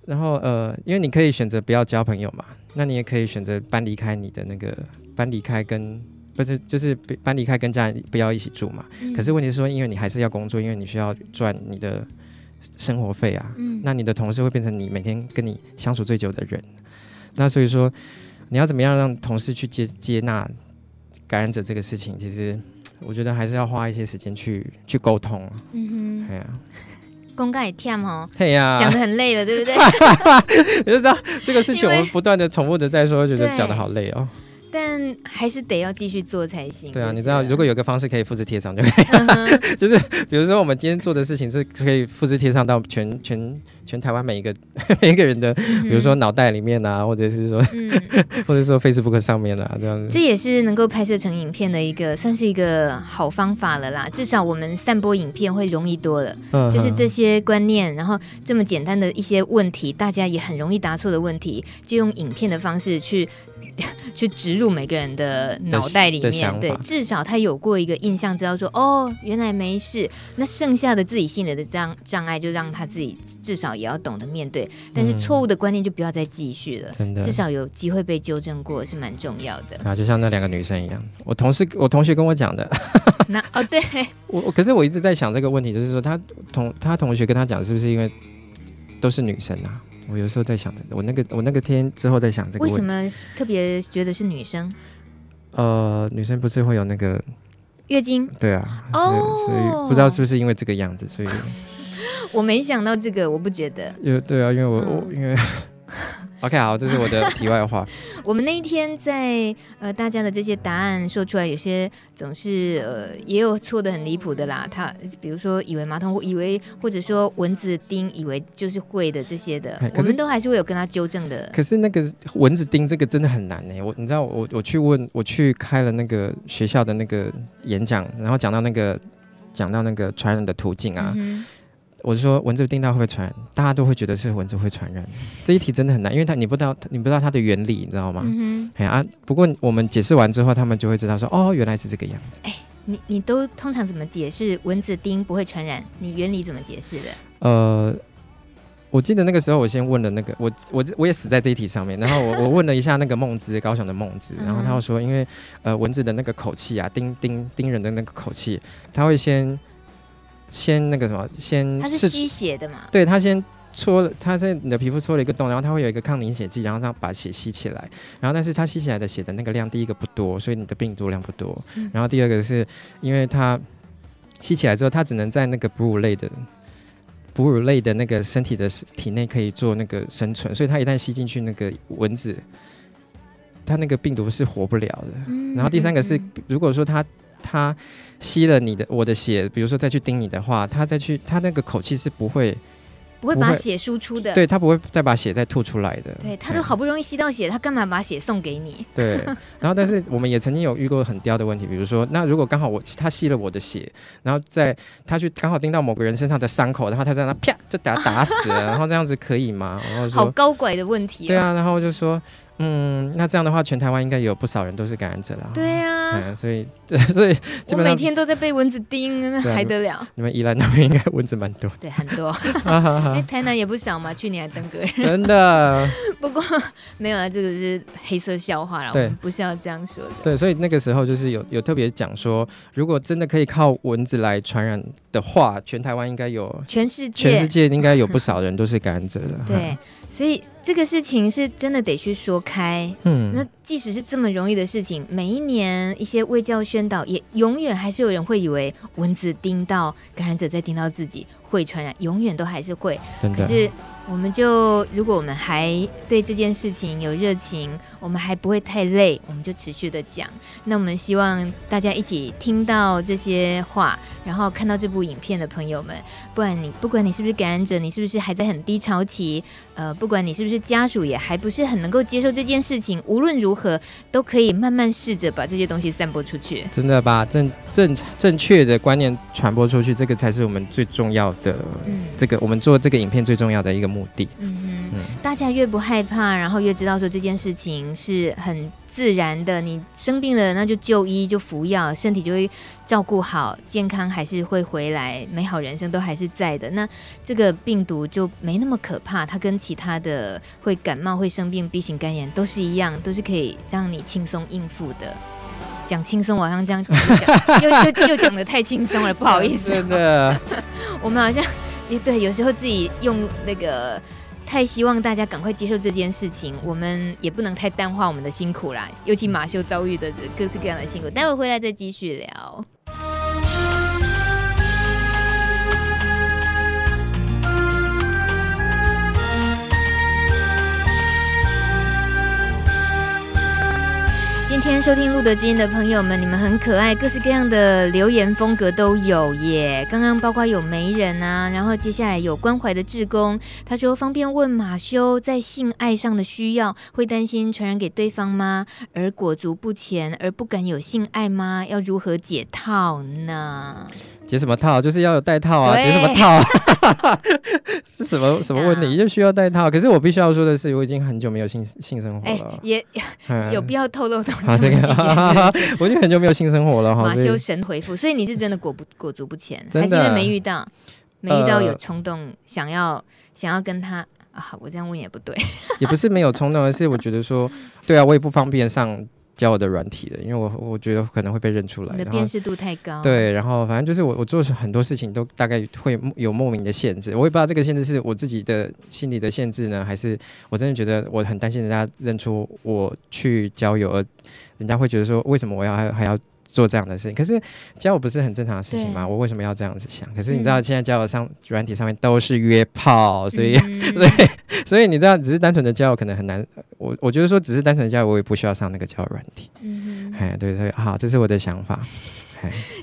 然后呃，因为你可以选择不要交朋友嘛，那你也可以选择搬离开你的那个搬离开跟不是就是搬离开跟家人不要一起住嘛。嗯、可是问题是说，因为你还是要工作，因为你需要赚你的。生活费啊，嗯，那你的同事会变成你每天跟你相处最久的人，那所以说你要怎么样让同事去接接纳感染者这个事情，其实我觉得还是要花一些时间去去沟通。嗯哼，对啊，公告也跳哦，对呀，讲的很累了，对不对？你就知道这个事情，我们不断的重复的在说，觉得讲的好累哦。但还是得要继续做才行。对啊，你知道，如果有个方式可以复制贴上就可以，uh. 就是比如说我们今天做的事情是可以复制贴上到全全全台湾每一个 每一个人的，比如说脑袋里面啊，或者是说，嗯、或者说 Facebook 上面啊，这样子。这也是能够拍摄成影片的一个，算是一个好方法了啦。至少我们散播影片会容易多了。Uh huh. 就是这些观念，然后这么简单的一些问题，大家也很容易答错的问题，就用影片的方式去。去植入每个人的脑袋里面，对，至少他有过一个印象，知道说哦，原来没事。那剩下的自己心里的障障碍，就让他自己至少也要懂得面对。但是错误的观念就不要再继续了，真的，至少有机会被纠正过是蛮重要的。啊，就像那两个女生一样，我同事我同学跟我讲的。那哦，对，我可是我一直在想这个问题，就是说他同他同学跟他讲，是不是因为都是女生啊？我有时候在想着，我那个我那个天之后在想这个，为什么特别觉得是女生？呃，女生不是会有那个月经？对啊，哦，所以不知道是不是因为这个样子，所以 我没想到这个，我不觉得。有对啊，因为我、嗯、我因为。OK，好，这是我的 题外话。我们那一天在呃，大家的这些答案说出来，有些总是呃，也有错的很离谱的啦。他比如说以为马桶，以为或者说蚊子叮，以为就是会的这些的，我们都还是会有跟他纠正的。可是那个蚊子叮这个真的很难呢、欸。我你知道我我去问我去开了那个学校的那个演讲，然后讲到那个讲到那个传染的途径啊。嗯我是说蚊子叮到会不会传染？大家都会觉得是蚊子会传染。这一题真的很难，因为它你不知道你不知道它的原理，你知道吗？嗯哎。啊，不过我们解释完之后，他们就会知道说，哦，原来是这个样子。哎，你你都通常怎么解释蚊子叮不会传染？你原理怎么解释的？呃，我记得那个时候我先问了那个我我我也死在这一题上面，然后我 我问了一下那个孟子高雄的孟子，然后他说，因为呃蚊子的那个口气啊，叮叮叮人的那个口气，他会先。先那个什么，先它是吸血的嘛？对，它先戳了，它在你的皮肤戳了一个洞，然后它会有一个抗凝血剂，然后它把血吸起来。然后，但是它吸起来的血的那个量，第一个不多，所以你的病毒量不多。嗯、然后第二个是因为它吸起来之后，它只能在那个哺乳类的哺乳类的那个身体的体内可以做那个生存，所以它一旦吸进去那个蚊子，它那个病毒是活不了的。嗯、然后第三个是，如果说它他吸了你的我的血，比如说再去叮你的话，他再去他那个口气是不会。不会把血输出的，对，他不会再把血再吐出来的。对，他都好不容易吸到血，他干嘛把血送给你？对，然后但是我们也曾经有遇过很刁的问题，比如说，那如果刚好我他吸了我的血，然后在他去刚好叮到某个人身上的伤口，然后他在那啪就打打死了，然后这样子可以吗？然后说好高拐的问题、哦。对啊，然后就说。嗯，那这样的话，全台湾应该有不少人都是感染者了。对呀、啊，所以 所以我每天都在被蚊子叮，那还得了？你们宜兰那边应该蚊子蛮多。对，很多。哎，台南也不少嘛，去年还登革热。真的。不过没有啊，这个是黑色笑话了，我们不是要这样说的。对，所以那个时候就是有有特别讲说，如果真的可以靠蚊子来传染的话，全台湾应该有全世界全世界应该有不少人都是感染者的。对。所以这个事情是真的得去说开。嗯，那即使是这么容易的事情，每一年一些卫教宣导，也永远还是有人会以为蚊子叮到感染者，再叮到自己会传染，永远都还是会。可是。我们就，如果我们还对这件事情有热情，我们还不会太累，我们就持续的讲。那我们希望大家一起听到这些话，然后看到这部影片的朋友们，不管你不管你是不是感染者，你是不是还在很低潮期，呃，不管你是不是家属，也还不是很能够接受这件事情，无论如何，都可以慢慢试着把这些东西散播出去。真的把正正正确的观念传播出去，这个才是我们最重要的。嗯，这个我们做这个影片最重要的一个目的。嗯，嗯，大家越不害怕，然后越知道说这件事情是很自然的。你生病了，那就就医，就服药，身体就会照顾好，健康还是会回来，美好人生都还是在的。那这个病毒就没那么可怕，它跟其他的会感冒、会生病、B 型肝炎都是一样，都是可以让你轻松应付的。讲轻松，我好像这样讲，又又又讲得太轻松了，不好意思。真的，我们好像。也对，有时候自己用那个太希望大家赶快接受这件事情，我们也不能太淡化我们的辛苦啦。尤其马修遭遇的各式各样的辛苦，待会回来再继续聊。今天收听路德之音的朋友们，你们很可爱，各式各样的留言风格都有耶。刚刚包括有媒人啊，然后接下来有关怀的志工，他说方便问马修在性爱上的需要，会担心传染给对方吗？而裹足不前而不敢有性爱吗？要如何解套呢？解什么套？就是要有带套啊！解什么套？是什么什么问题？就需要带套。可是我必须要说的是，我已经很久没有性性生活了。也 有必要透露这么这个，我已经很久没有性生活了。马修神回复，所以你是真的裹不裹足不前，还是因为没遇到？没遇到有冲动想要想要跟他啊？我这样问也不对，也不是没有冲动，而是我觉得说，对啊，我也不方便上。教我的软体的，因为我我觉得可能会被认出来，你的辨识度太高。对，然后反正就是我我做很多事情都大概会有莫名的限制，我也不知道这个限制是我自己的心理的限制呢，还是我真的觉得我很担心人家认出我去交友，而人家会觉得说，为什么我要还还要做这样的事情？可是交友不是很正常的事情吗？我为什么要这样子想？可是你知道现在交友上软体上面都是约炮，所以、嗯、所以所以你知道只是单纯的交友可能很难。我我觉得说只是单纯的交友，我也不需要上那个交友软体。嗯哎，对对，好，这是我的想法。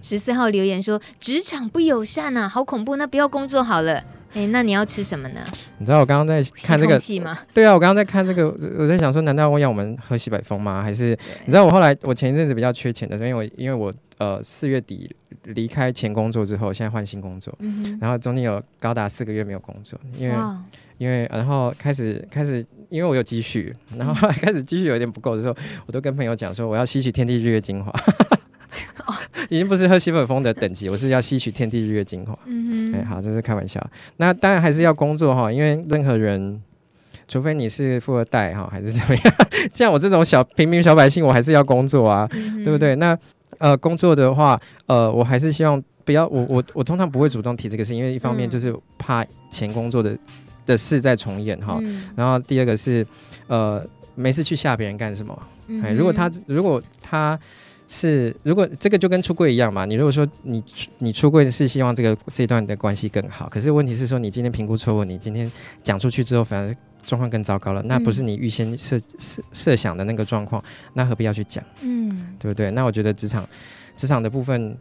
十四号留言说职场不友善啊，好恐怖，那不要工作好了。哎，那你要吃什么呢？你知道我刚刚在看这个对啊，我刚刚在看这个，我在想说，难道我要我们喝西北风吗？还是你知道我后来我前一阵子比较缺钱的时候，因为我因为我呃四月底离开前工作之后，现在换新工作，嗯、然后中间有高达四个月没有工作，因为。因为然后开始开始，因为我有积蓄，然后开始积蓄有点不够的时候，我都跟朋友讲说，我要吸取天地日月精华，已经不是喝西北风的等级，我是要吸取天地日月精华。嗯哼，哎，好，这是开玩笑。那当然还是要工作哈，因为任何人，除非你是富二代哈，还是怎么样，像我这种小平民小百姓，我还是要工作啊，嗯、对不对？那呃，工作的话，呃，我还是希望不要，我我我通常不会主动提这个事，因为一方面就是怕前工作的。的事在重演哈，嗯、然后第二个是，呃，没事去吓别人干什么？嗯、哼如果他如果他是如果这个就跟出柜一样嘛，你如果说你你出柜是希望这个这段的关系更好，可是问题是说你今天评估错误，你今天讲出去之后反而状况更糟糕了，那不是你预先设设设想的那个状况，那何必要去讲？嗯，对不对？那我觉得职场。职场的部分。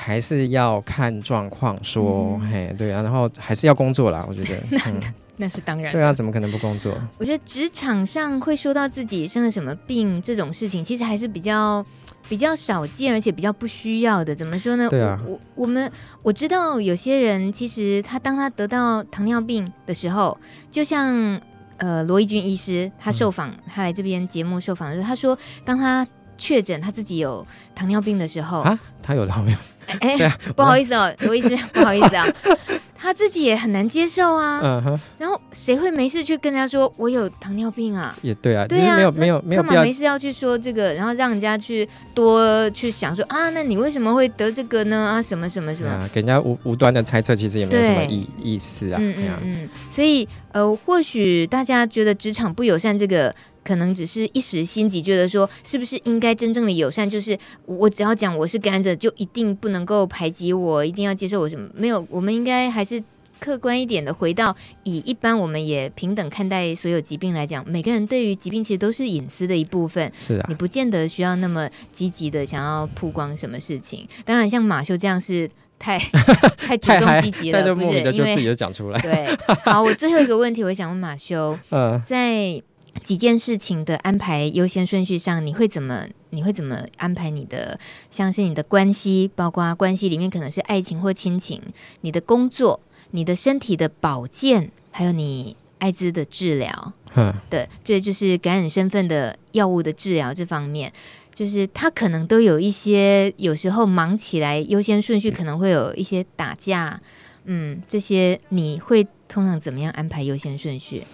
还是要看状况说，嗯、嘿，对啊，然后还是要工作啦，我觉得。那、嗯、那是当然。对啊，怎么可能不工作？我觉得职场上会说到自己生了什么病这种事情，其实还是比较比较少见，而且比较不需要的。怎么说呢？对啊，我我们我知道有些人其实他当他得到糖尿病的时候，就像呃罗伊军医师他受访，嗯、他来这边节目受访的时候，他说当他确诊他自己有糖尿病的时候啊，他有糖尿病。哎，欸啊、不好意思哦，罗医师，不好意思啊，他自己也很难接受啊。嗯哼。然后谁会没事去跟他说我有糖尿病啊？也对啊，对啊，没有没有没有干嘛没事要去说这个，然后让人家去多去想说啊，那你为什么会得这个呢？啊，什么什么什么？啊，给人家无无端的猜测，其实也没有什么意意思啊。嗯嗯嗯。所以呃，或许大家觉得职场不友善这个。可能只是一时心急，觉得说是不是应该真正的友善，就是我只要讲我是感染者，就一定不能够排挤我，一定要接受我什么？没有，我们应该还是客观一点的，回到以一般我们也平等看待所有疾病来讲，每个人对于疾病其实都是隐私的一部分。是啊，你不见得需要那么积极的想要曝光什么事情。当然，像马修这样是太 太主动积极了，不是？因为自己讲出来。对，好，我最后一个问题，我想问马修，嗯，在。几件事情的安排优先顺序上，你会怎么？你会怎么安排你的？像是你的关系，包括关系里面可能是爱情或亲情，你的工作，你的身体的保健，还有你艾滋的治疗。嗯，对，这就是感染身份的药物的治疗这方面，就是他可能都有一些，有时候忙起来优先顺序可能会有一些打架。嗯，这些你会通常怎么样安排优先顺序？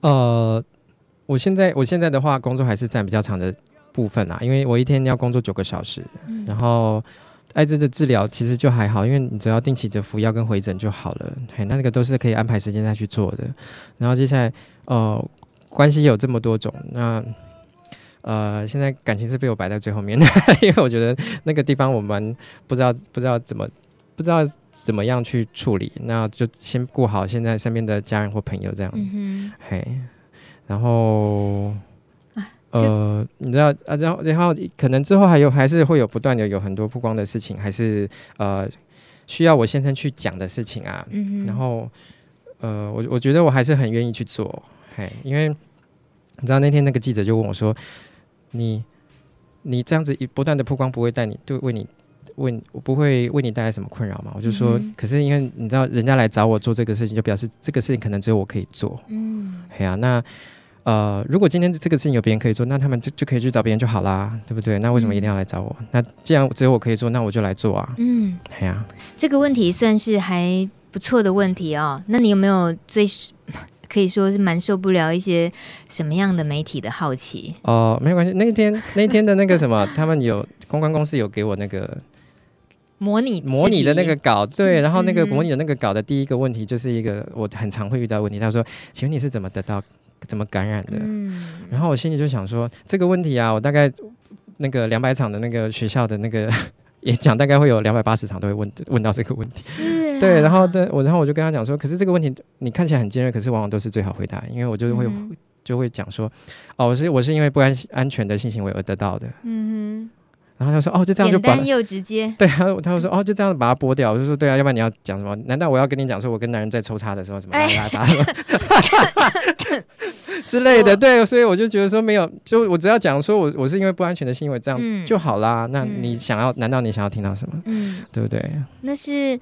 呃。我现在我现在的话，工作还是占比较长的部分啊，因为我一天要工作九个小时，嗯、然后艾滋的治疗其实就还好，因为你只要定期的服药跟回诊就好了，嘿，那那个都是可以安排时间再去做的。然后接下来，呃，关系有这么多种，那呃，现在感情是被我摆在最后面的，因为我觉得那个地方我们不知道不知道怎么不知道怎么样去处理，那就先顾好现在身边的家人或朋友这样，嗯、嘿。然后，呃，你知道啊，然后然后可能之后还有还是会有不断的有很多曝光的事情，还是呃需要我先生去讲的事情啊。嗯。然后，呃，我我觉得我还是很愿意去做，嘿，因为你知道那天那个记者就问我说：“你你这样子一不断的曝光，不会带你对为你问我不会为你带来什么困扰吗？”我就说：“嗯。可是因为你知道，人家来找我做这个事情，就表示这个事情可能只有我可以做。”嗯，嘿啊，那。呃，如果今天这个事情有别人可以做，那他们就就可以去找别人就好啦，对不对？那为什么一定要来找我？嗯、那既然只有我可以做，那我就来做啊。嗯，哎呀、啊。这个问题算是还不错的问题哦。那你有没有最 可以说是蛮受不了一些什么样的媒体的好奇？哦、呃，没有关系。那天那天的那个什么，他们有公关公司有给我那个模拟模拟的那个稿，对。然后那个模拟的那个稿的第一个问题就是一个我很常会遇到的问题，他说：“请问你是怎么得到？”怎么感染的？嗯，然后我心里就想说，这个问题啊，我大概那个两百场的那个学校的那个 演讲，大概会有两百八十场都会问问到这个问题。是、啊，对，然后的我，然后我就跟他讲说，可是这个问题你看起来很尖锐，可是往往都是最好回答，因为我就会、嗯、就会讲说，哦，我是我是因为不安安全的性行为而得到的。嗯哼。然后他说：“哦，就这样就把简单又直接。”对，啊他就说：“哦，就这样把它剥掉。”我就说：“对啊，要不然你要讲什么？难道我要跟你讲说，我跟男人在抽插的时候什么拉拉拉 之类的？”对，所以我就觉得说没有，就我只要讲说我我是因为不安全的行为这样就好啦。嗯、那你想要？难道你想要听到什么？嗯，对不对？那是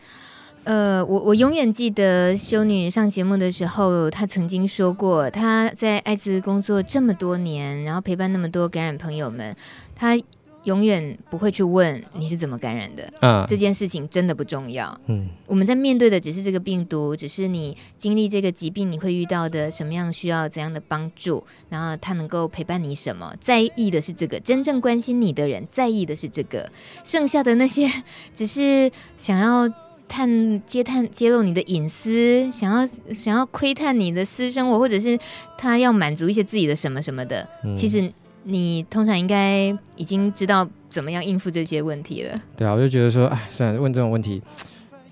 呃，我我永远记得修女上节目的时候，她曾经说过，她在艾滋工作这么多年，然后陪伴那么多感染朋友们，她。永远不会去问你是怎么感染的，嗯，这件事情真的不重要。嗯，我们在面对的只是这个病毒，只是你经历这个疾病你会遇到的什么样需要怎样的帮助，然后他能够陪伴你什么，在意的是这个，真正关心你的人在意的是这个，剩下的那些 只是想要探揭探揭露你的隐私，想要想要窥探你的私生活，或者是他要满足一些自己的什么什么的，嗯，其实。你通常应该已经知道怎么样应付这些问题了。对啊，我就觉得说，哎，算了，问这种问题，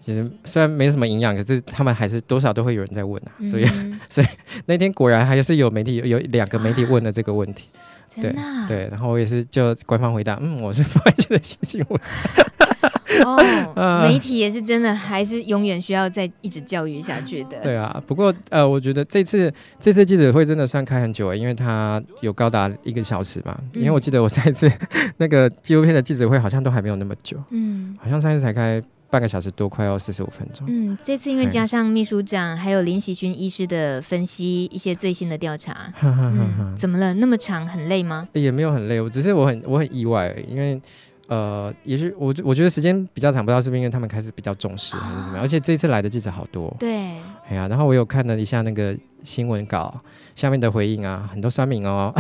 其实虽然没什么营养，可是他们还是多少都会有人在问啊。嗯、所以，所以那天果然还是有媒体有两个媒体问了这个问题。对对，然后我也是就官方回答，嗯，我是不会觉得新新闻。哦，媒体也是真的，还是永远需要再一直教育下去的。对啊，不过呃，我觉得这次这次记者会真的算开很久了，因为它有高达一个小时嘛。因为我记得我上一次 那个纪录片的记者会好像都还没有那么久，嗯，好像上一次才开半个小时多，快要四十五分钟。嗯，这次因为加上秘书长还有林喜勋医师的分析，一些最新的调查，嗯，怎么了？那么长，很累吗？也没有很累，我只是我很我很意外，因为。呃，也是我我觉得时间比较长，不知道是不是因为他们开始比较重视还是怎么样，而且这次来的记者好多。对，哎呀，然后我有看了一下那个新闻稿下面的回应啊，很多酸民哦，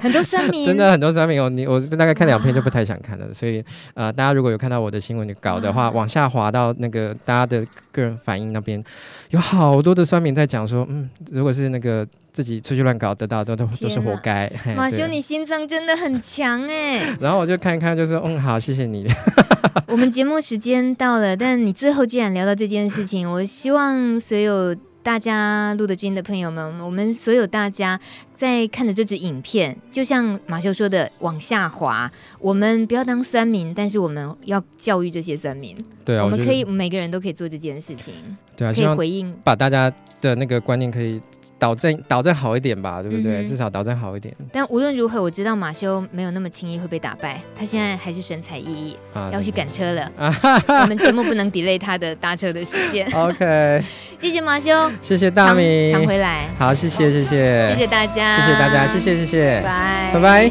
很多酸民，真的很多酸民哦。你我大概看两篇就不太想看了，所以呃，大家如果有看到我的新闻稿的话，往下滑到那个大家的个人反应那边，有好多的酸民在讲说，嗯，如果是那个。自己出去乱搞得到，都都都是活该。马修，你心脏真的很强哎。然后我就看一看，就是嗯，好，谢谢你。我们节目时间到了，但你最后居然聊到这件事情，我希望所有大家录的君的朋友们，我们所有大家在看着这支影片，就像马修说的，往下滑，我们不要当酸民，但是我们要教育这些酸民。对啊，我们可以每个人都可以做这件事情。对啊，可以回应，把大家的那个观念可以。导正导正好一点吧，对不对？嗯、至少导正好一点。但无论如何，我知道马修没有那么轻易会被打败，他现在还是神采奕奕，啊、要去赶车了。我们节目不能 delay 他的搭车的时间。OK，谢谢马修，谢谢大米，常回来。好，谢谢谢谢，谢谢大家，谢谢大家，谢谢谢谢，拜拜拜。